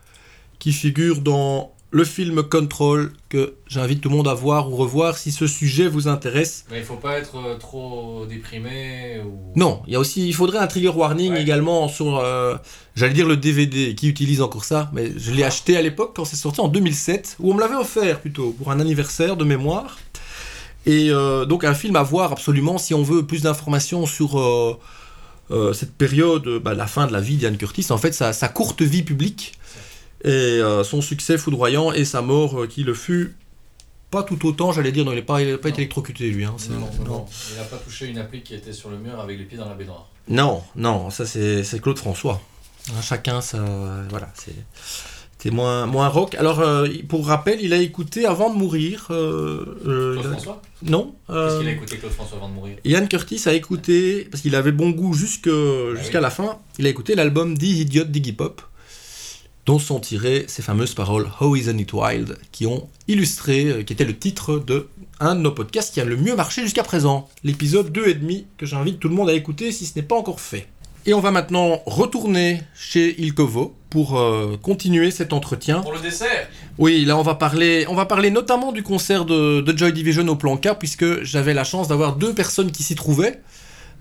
qui figure dans le film Control, que j'invite tout le monde à voir ou revoir si ce sujet vous intéresse. Mais il faut pas être euh, trop déprimé ou. Non, il y a aussi, il faudrait un trigger warning Ouais. également sur, euh, j'allais dire le DVD, qui utilise encore ça, mais je l'ai acheté à l'époque quand c'est sorti en 2007, ou on me l'avait offert plutôt, pour un anniversaire de mémoire. Et euh, donc un film à voir absolument si on veut plus d'informations sur euh, euh, cette période, bah, la fin de la vie d'Ian Curtis, en fait sa, sa courte vie publique, et euh, son succès foudroyant et sa mort euh, qui le fut pas tout autant, j'allais dire, non, il n'a pas, il a pas été électrocuté lui. Hein, Non, non. Il n'a pas touché une appli qui était sur le mur avec les pieds dans la baignoire. Non, non, ça c'est Claude François. Chacun, ça, voilà, c'est c'est moins, moins rock. Alors, euh, pour rappel, il a écouté avant de mourir. euh, euh, Claude a- François Non. Qu'est-ce qu'il a écouté Claude François avant de mourir? Ian Curtis a écouté, parce qu'il avait bon goût jusque- jusqu'à oui. la fin, il a écouté l'album The Idiot d'Iggy Pop, dont sont tirées ces fameuses paroles How Isn't It Wild, qui ont illustré, qui était le titre de un de nos podcasts qui a le mieux marché jusqu'à présent, l'épisode 2 et demi, que j'invite tout le monde à écouter si ce n'est pas encore fait. Et on va maintenant retourner chez Ilkovo pour euh, continuer cet entretien. Pour le dessert Oui, là on va parler, on va parler notamment du concert de, de Joy Division au plan K, puisque j'avais la chance d'avoir deux personnes qui s'y trouvaient.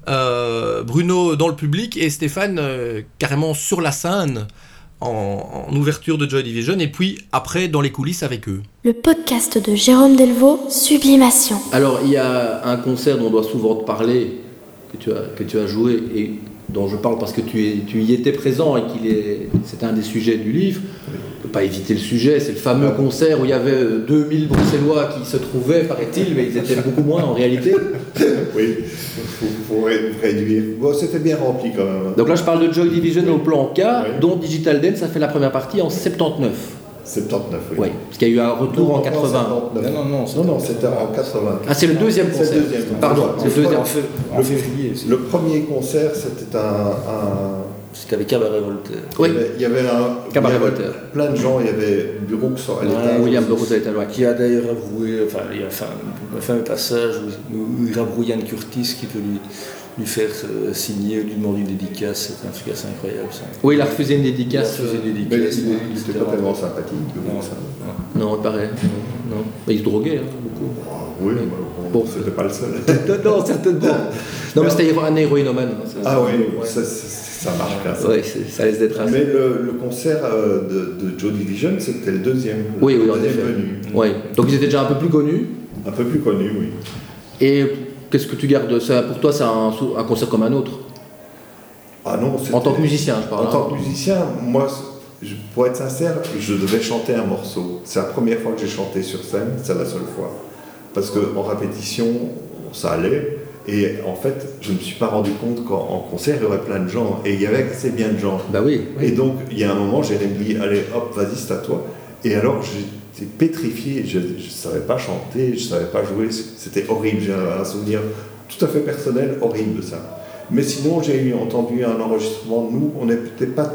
Euh, Bruno dans le public et Stéphane euh, carrément sur la scène en, en ouverture de Joy Division, et puis après dans les coulisses avec eux. Le podcast de Jérôme Delvaux, Sublimation. Alors, il y a un concert dont on doit souvent te parler, que tu as, que tu as joué, et dont je parle parce que tu, es, tu y étais présent et qu'il est, c'est un des sujets du livre. On ne peut pas éviter le sujet, c'est le fameux concert où il y avait euh, 2000 Bruxellois qui se trouvaient, paraît-il, mais ils étaient beaucoup moins en réalité. Oui, faut, faut ré- réduire. Bon, c'était bien rempli quand même. Donc là, je parle de Joy Division au plan K, Oui. dont Digital Dance a fait la première partie en 79. 79, oui. Oui, parce qu'il y a eu un retour Non, en non, 80. 79. Non, non, non, Non, non, c'était en 80. Ah, c'est le deuxième C'est le concert. deuxième. Pardon, c'est le deuxième. En, en février. Le premier concert, c'était un. un- C'était avec Cabaret Voltaire. Oui, il y avait- Il y avait un. Cabaret il y avait Voltaire. Plein de gens, il y avait Brooks à l'étage. William Burroughs a été loin. Qui a d'ailleurs avoué, enfin, il y a enfin, un fameux passage où, où il rabrouille Yann Curtis qui peut lui, lui faire euh, signer, lui demander une dédicace. C'est un truc assez incroyable ça. Oui, il a refusé une dédicace. Il a refusé une Mais il dédicace, il- il etc. était pas tellement sympathique. Non, hein. Non, il paraît. Non. Mais il se droguait, hein, beaucoup. Ah, Oui, mais bon, Bon. c'était pas le seul. non, certainement. Non, mais c'était un héroïnomane. hein. Ah oui, Ouais. ça, marche là. ça. Ouais, c'est- ça laisse des traces. Mais le, le concert euh, de, de Joe Division, c'était le deuxième. Oui, oui, le en deuxième effet. venu. Ouais. Donc ils étaient déjà un peu plus connus. Un peu plus connu, oui. Et qu'est-ce que tu gardes ça Pour toi, c'est un, concert comme un autre? Ah non, En tant que musicien, je parle. En tant hein. que musicien, moi, je- pour être sincère, je devais chanter un morceau. C'est la première fois que j'ai chanté sur scène, c'est la seule fois. Parce qu'en répétition, ça allait. Et en fait, je ne me suis pas rendu compte qu'en en concert, il y aurait plein de gens. Et il y avait assez bien de gens. Bah oui. oui. Et donc, il y a un moment, j'ai dit, allez, hop, vas-y, c'est à toi. Et alors, j'étais pétrifié, je ne savais pas chanter, je ne savais pas jouer, c'était horrible. J'ai un souvenir tout à fait personnel, horrible de ça. Mais sinon, j'ai entendu un enregistrement de nous, on n'était pas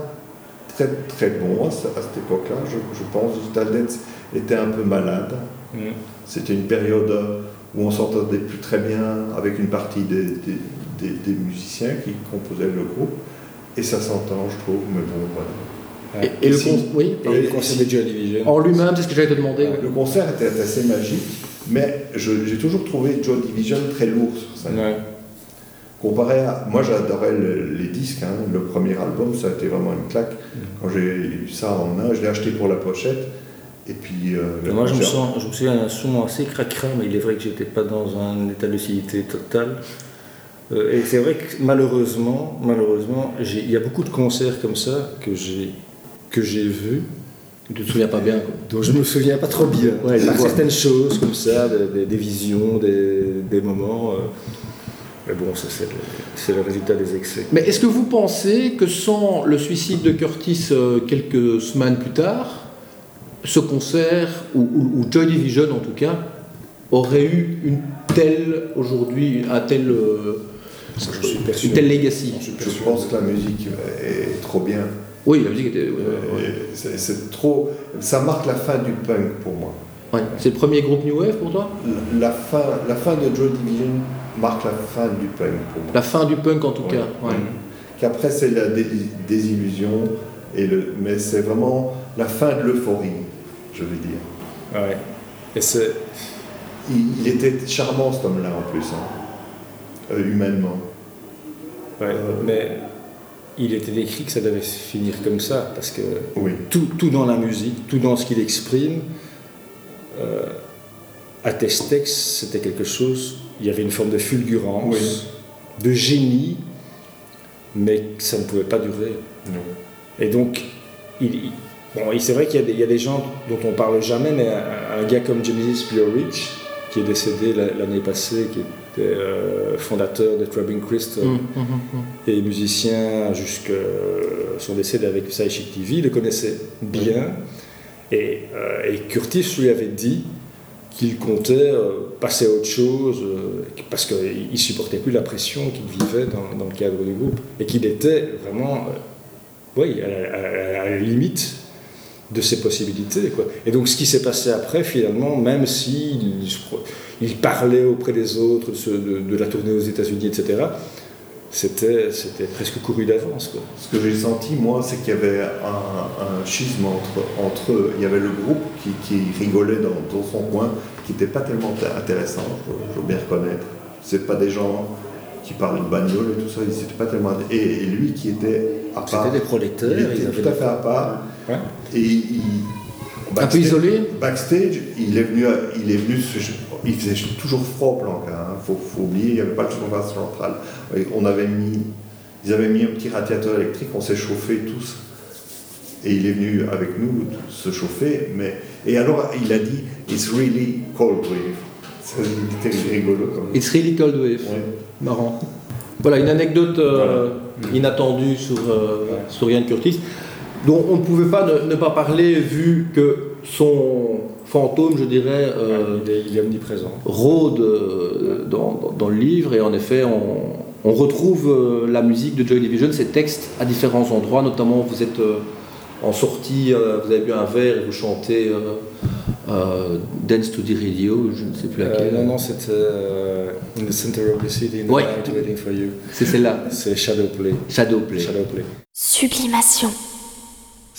très très bon à, ce- à cette époque-là, je, je pense. Dance était un peu malade. Mm. C'était une période où on s'entendait plus très bien avec une partie des, des- des- des musiciens qui composaient le groupe. Et ça s'entend, je trouve, mais bon, voilà. Et, et le Si. con- oui, Et le concert de Joy Division. en lui-même, c'est ce que j'allais te demander. Le concert était assez magique, mais j'ai toujours trouvé Joy Division très lourd sur scène. Ouais. Comparé à. Moi, j'adorais le- les disques. hein. Le premier album, ça a été vraiment une claque. Mm. Quand j'ai eu ça en main, je l'ai acheté pour la pochette. Et puis. euh, Moi, je me, sens, je me souviens d'un son assez cracra, mais il est vrai que j'étais pas dans un état de lucidité total. Euh, et c'est vrai que malheureusement, malheureusement, il y a beaucoup de concerts comme ça que j'ai que j'ai vus, Tu te souviens pas bien. quoi. dont je me souviens pas trop bien. Ouais, je Par certaines choses comme ça, des, des- des visions, des, des moments. euh. mais bon, ça c'est le, c'est le résultat des excès. Mais est-ce que vous pensez que sans le suicide de Curtis euh, quelques semaines plus tard, ce concert, ou, ou- ou Joy Division en tout cas, aurait eu une telle, aujourd'hui, un tel, euh, je suis une telle legacy? Je pense que la musique est trop bien. Oui, la musique était... ouais, ouais, c'est- trop. Ça marque la fin du punk pour moi. Ouais. C'est le premier groupe New Wave pour toi? La, la fin, la fin de Joy Division marque la fin du punk pour moi. La fin du punk en tout Ouais. cas. ouais. Qu'après, c'est la dé- désillusion, et le, mais c'est vraiment la fin de l'euphorie, je veux dire. Ouais. Et c'est Il, il était charmant, cet homme-là, en plus, hein, euh, humainement. ouais, Euh, mais il était décrit que ça devait finir comme ça parce que Oui. tout, tout dans la musique, tout dans ce qu'il exprime, euh, à Testex, c'était quelque chose, il y avait une forme de fulgurance, Oui. de génie, mais ça ne pouvait pas durer. Non. Et donc, il, bon, c'est vrai qu'il y, a des- il y a des gens dont on parle jamais, mais un, un gars comme James Spiorich, qui est décédé la- l'année passée, qui était euh, fondateur de Trapping Crystal, Hum, hum, hum, et musicien jusqu'à son décès avec Psychic TV, le connaissait bien. Et, euh, et Curtis lui avait dit qu'il comptait euh, passer à autre chose parce qu'il ne supportait plus la pression qu'il vivait dans, dans le cadre du groupe. Et qu'il était vraiment oui, la- à la limite de ses possibilités. Quoi. Et donc ce qui s'est passé après, finalement, même s'il il parlait auprès des autres de, ce- de- de la tournée aux États-Unis, etc., c'était c'était presque couru d'avance. quoi. Ce que j'ai senti, moi, c'est qu'il y avait un, un schisme entre, entre eux. Il y avait le groupe qui, qui rigolait dans, dans son coin, qui n'était pas tellement intéressant, je je veux bien reconnaître. C'est pas des gens qui parlent de bagnole et tout ça, ils étaient pas tellement. Et, et lui qui était à part. C'était des prolétaires. Il ils était avaient tout à fait à part. Ouais. Et il. Un peu isolé Backstage, il est venu, il est venu, il faisait toujours froid au plan, il faut, faut oublier, il n'y avait pas de chauffage central. On avait mis, ils avaient mis un petit radiateur électrique, on s'est chauffé tous. Et il est venu avec nous se chauffer, mais et alors il a dit, it's really cold wave. C'était rigolo. Comme... It's really cold wave. Ouais. Marrant. Voilà une anecdote euh, inattendue sur, euh, sur Ian Curtis, dont on ne pouvait pas ne, ne pas parler vu que son fantôme, je dirais, euh, il, est, il est omniprésent. rôde euh, dans, dans- dans le livre et en effet on, on retrouve euh, la musique de Joy Division, ses textes à différents endroits, notamment vous êtes euh, en sortie, euh, vous avez bu un verre et vous chantez euh, euh, Dance to the Radio, je ne sais plus Euh, laquelle. non, non, c'était euh, In the Center of the City, in the Ouais. night, waiting for you. C'est celle-là, C'est Shadowplay. Shadowplay. Shadowplay. Sublimation.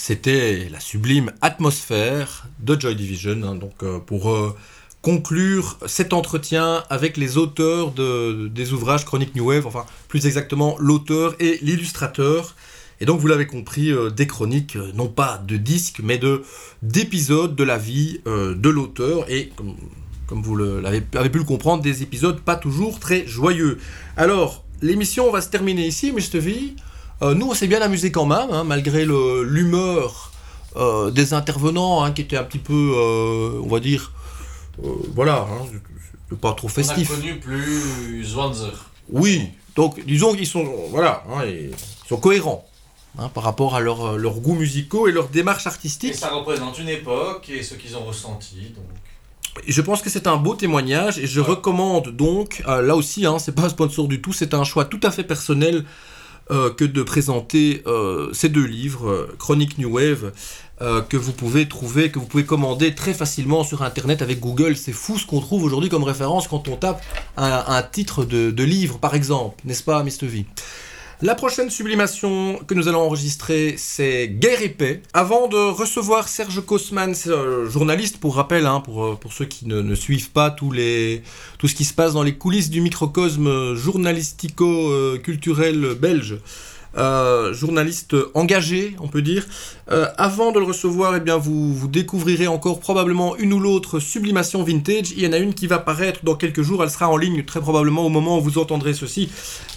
C'était la sublime atmosphère de Joy Division. hein, donc, euh, pour euh, conclure cet entretien avec les auteurs de- des ouvrages Chronique New Wave, enfin, plus exactement, l'auteur et l'illustrateur. Et donc, vous l'avez compris, euh, des chroniques, non pas de disques, mais de d'épisodes de la vie de l'auteur. Et comme, vous l'avez avez pu le comprendre, des épisodes pas toujours très joyeux. Alors, l'émission va se terminer ici, Mr. V. Euh, nous, on s'est bien amusé quand même, hein, malgré l'humeur euh, des intervenants, hein, qui était un petit peu, euh, on va dire, euh, voilà, hein, pas trop On a festif. connu plus Zwanzer. Oui, donc disons qu'ils sont, voilà, ils sont cohérents hein, par rapport à leur, euh, leurs goûts musicaux et leur démarche Et artistique. ça représente une époque et ce qu'ils ont ressenti. Donc. Et Je pense que c'est un beau témoignage et je recommande donc, euh, là aussi, hein, c'est pas un sponsor du tout, c'est un choix tout à fait personnel euh, que de présenter euh, ces deux livres, euh, Chronique New Wave, que vous pouvez trouver, que vous pouvez commander très facilement sur Internet avec Google. C'est fou ce qu'on trouve aujourd'hui comme référence quand on tape un, titre de, de livre, par exemple, n'est-ce pas, Mr. la prochaine sublimation que nous allons enregistrer, c'est Guerre et paix. Avant de recevoir Serge Kosman, euh, journaliste pour rappel, hein, pour, euh, pour ceux qui ne, suivent pas tout ce qui se passe dans les coulisses du microcosme euh, journalistico-culturel belge. Euh, journaliste engagé, on peut dire. Euh, avant de le recevoir, eh bien, vous, découvrirez encore probablement une ou l'autre sublimation vintage. Il y en a une qui va paraître dans quelques jours. Elle sera en ligne très probablement au moment où vous entendrez ceci.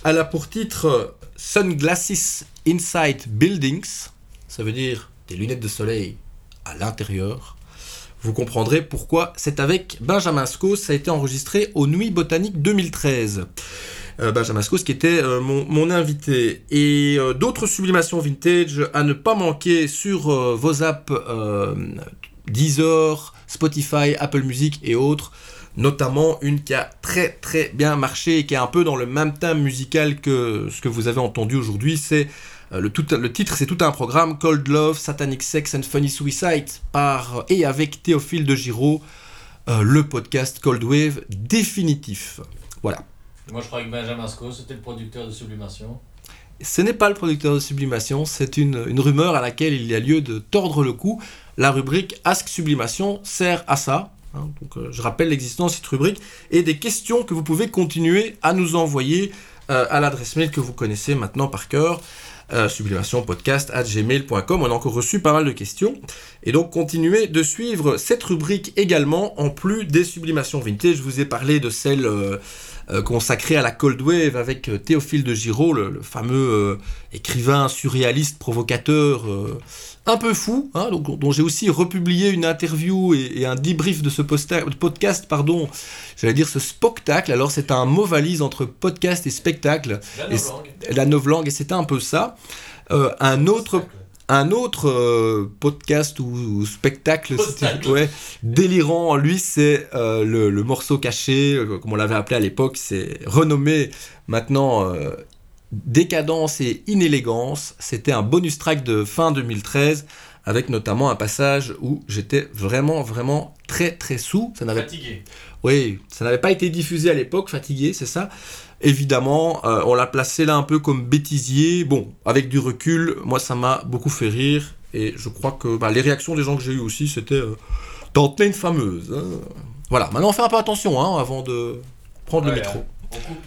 Elle a pour titre euh, Sunglasses Inside Buildings. Ça veut dire des lunettes de soleil à l'intérieur. Vous comprendrez pourquoi c'est avec Benjamin Scos. Ça a été enregistré aux Nuits Botaniques 2013. Euh, Benjamin Scos qui était euh, mon, invité. Et euh, d'autres sublimations vintage à ne pas manquer sur vos apps Deezer, Spotify, Apple Music et autres. Notamment une qui a très très bien marché et qui est un peu dans le même thème musical que ce que vous avez entendu aujourd'hui. C'est le, tout- titre, c'est tout un programme Cold Love, Satanic Sex and Funny Suicide par et avec Théophile de Giraud, le podcast Cold Wave définitif. Voilà. Moi, je crois que Benjamin Scott, c'était le producteur de Sublimation. Ce n'est pas le producteur de Sublimation, c'est une, rumeur à laquelle il y a lieu de tordre le cou. La rubrique Ask Sublimation sert à ça. hein. euh, je rappelle l'existence de cette rubrique et des questions que vous pouvez continuer à nous envoyer euh, à l'adresse mail que vous connaissez maintenant par cœur. Euh, sublimationpodcast.gmail.com. On a encore reçu pas mal de questions. Et donc, continuez de suivre cette rubrique également, en plus des sublimations vintage. Je vous ai parlé de celle euh, euh, consacrée à la Cold Wave avec euh, Théophile de Giraud, le, fameux écrivain surréaliste, provocateur, un peu fou, hein, donc, dont j'ai aussi republié une interview et, et un debrief de ce posta- podcast, pardon, j'allais dire ce spectacle. Alors, c'est un mot valise entre podcast et spectacle La novlangue. la novlangue, et c'était un peu ça. Euh, un autre, un autre euh, podcast ou, ou spectacle, Spectacle. ouais, délirant, lui, c'est euh, le, le morceau caché, euh, comme on l'avait appelé à l'époque, c'est renommé maintenant Décadence et Inélégance. C'était un bonus track de fin 2013, avec notamment un passage où j'étais vraiment, vraiment très, très sous. Ça n'avait Fatigué. oui, ça n'avait pas été diffusé à l'époque, fatigué, c'est ça. Évidemment, euh, on l'a placé là un peu comme bêtisier. Bon, avec du recul, moi ça m'a beaucoup fait rire. Et je crois que bah, les réactions des gens que j'ai eues aussi, c'était euh, une fameuse. hein. Voilà, maintenant on fait un peu attention hein, avant de prendre le métro. On coupe.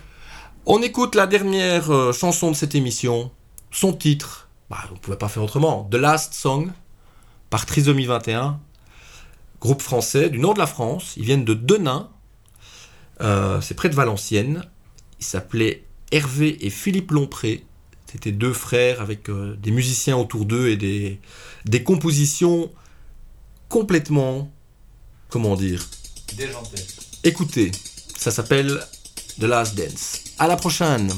On écoute la dernière euh, chanson de cette émission. Son titre, bah, on ne pouvait pas faire autrement. The Last Song, par Trisomie 21. Groupe français du nord de la France. Ils viennent de Denain. Euh, c'est près de Valenciennes. Ils s'appelaient Hervé et Philippe Lompré. C'était deux frères avec euh, des musiciens autour d'eux et des, des compositions complètement. Comment dire Déjanté. Écoutez, ça s'appelle The Last Dance. À la prochaine!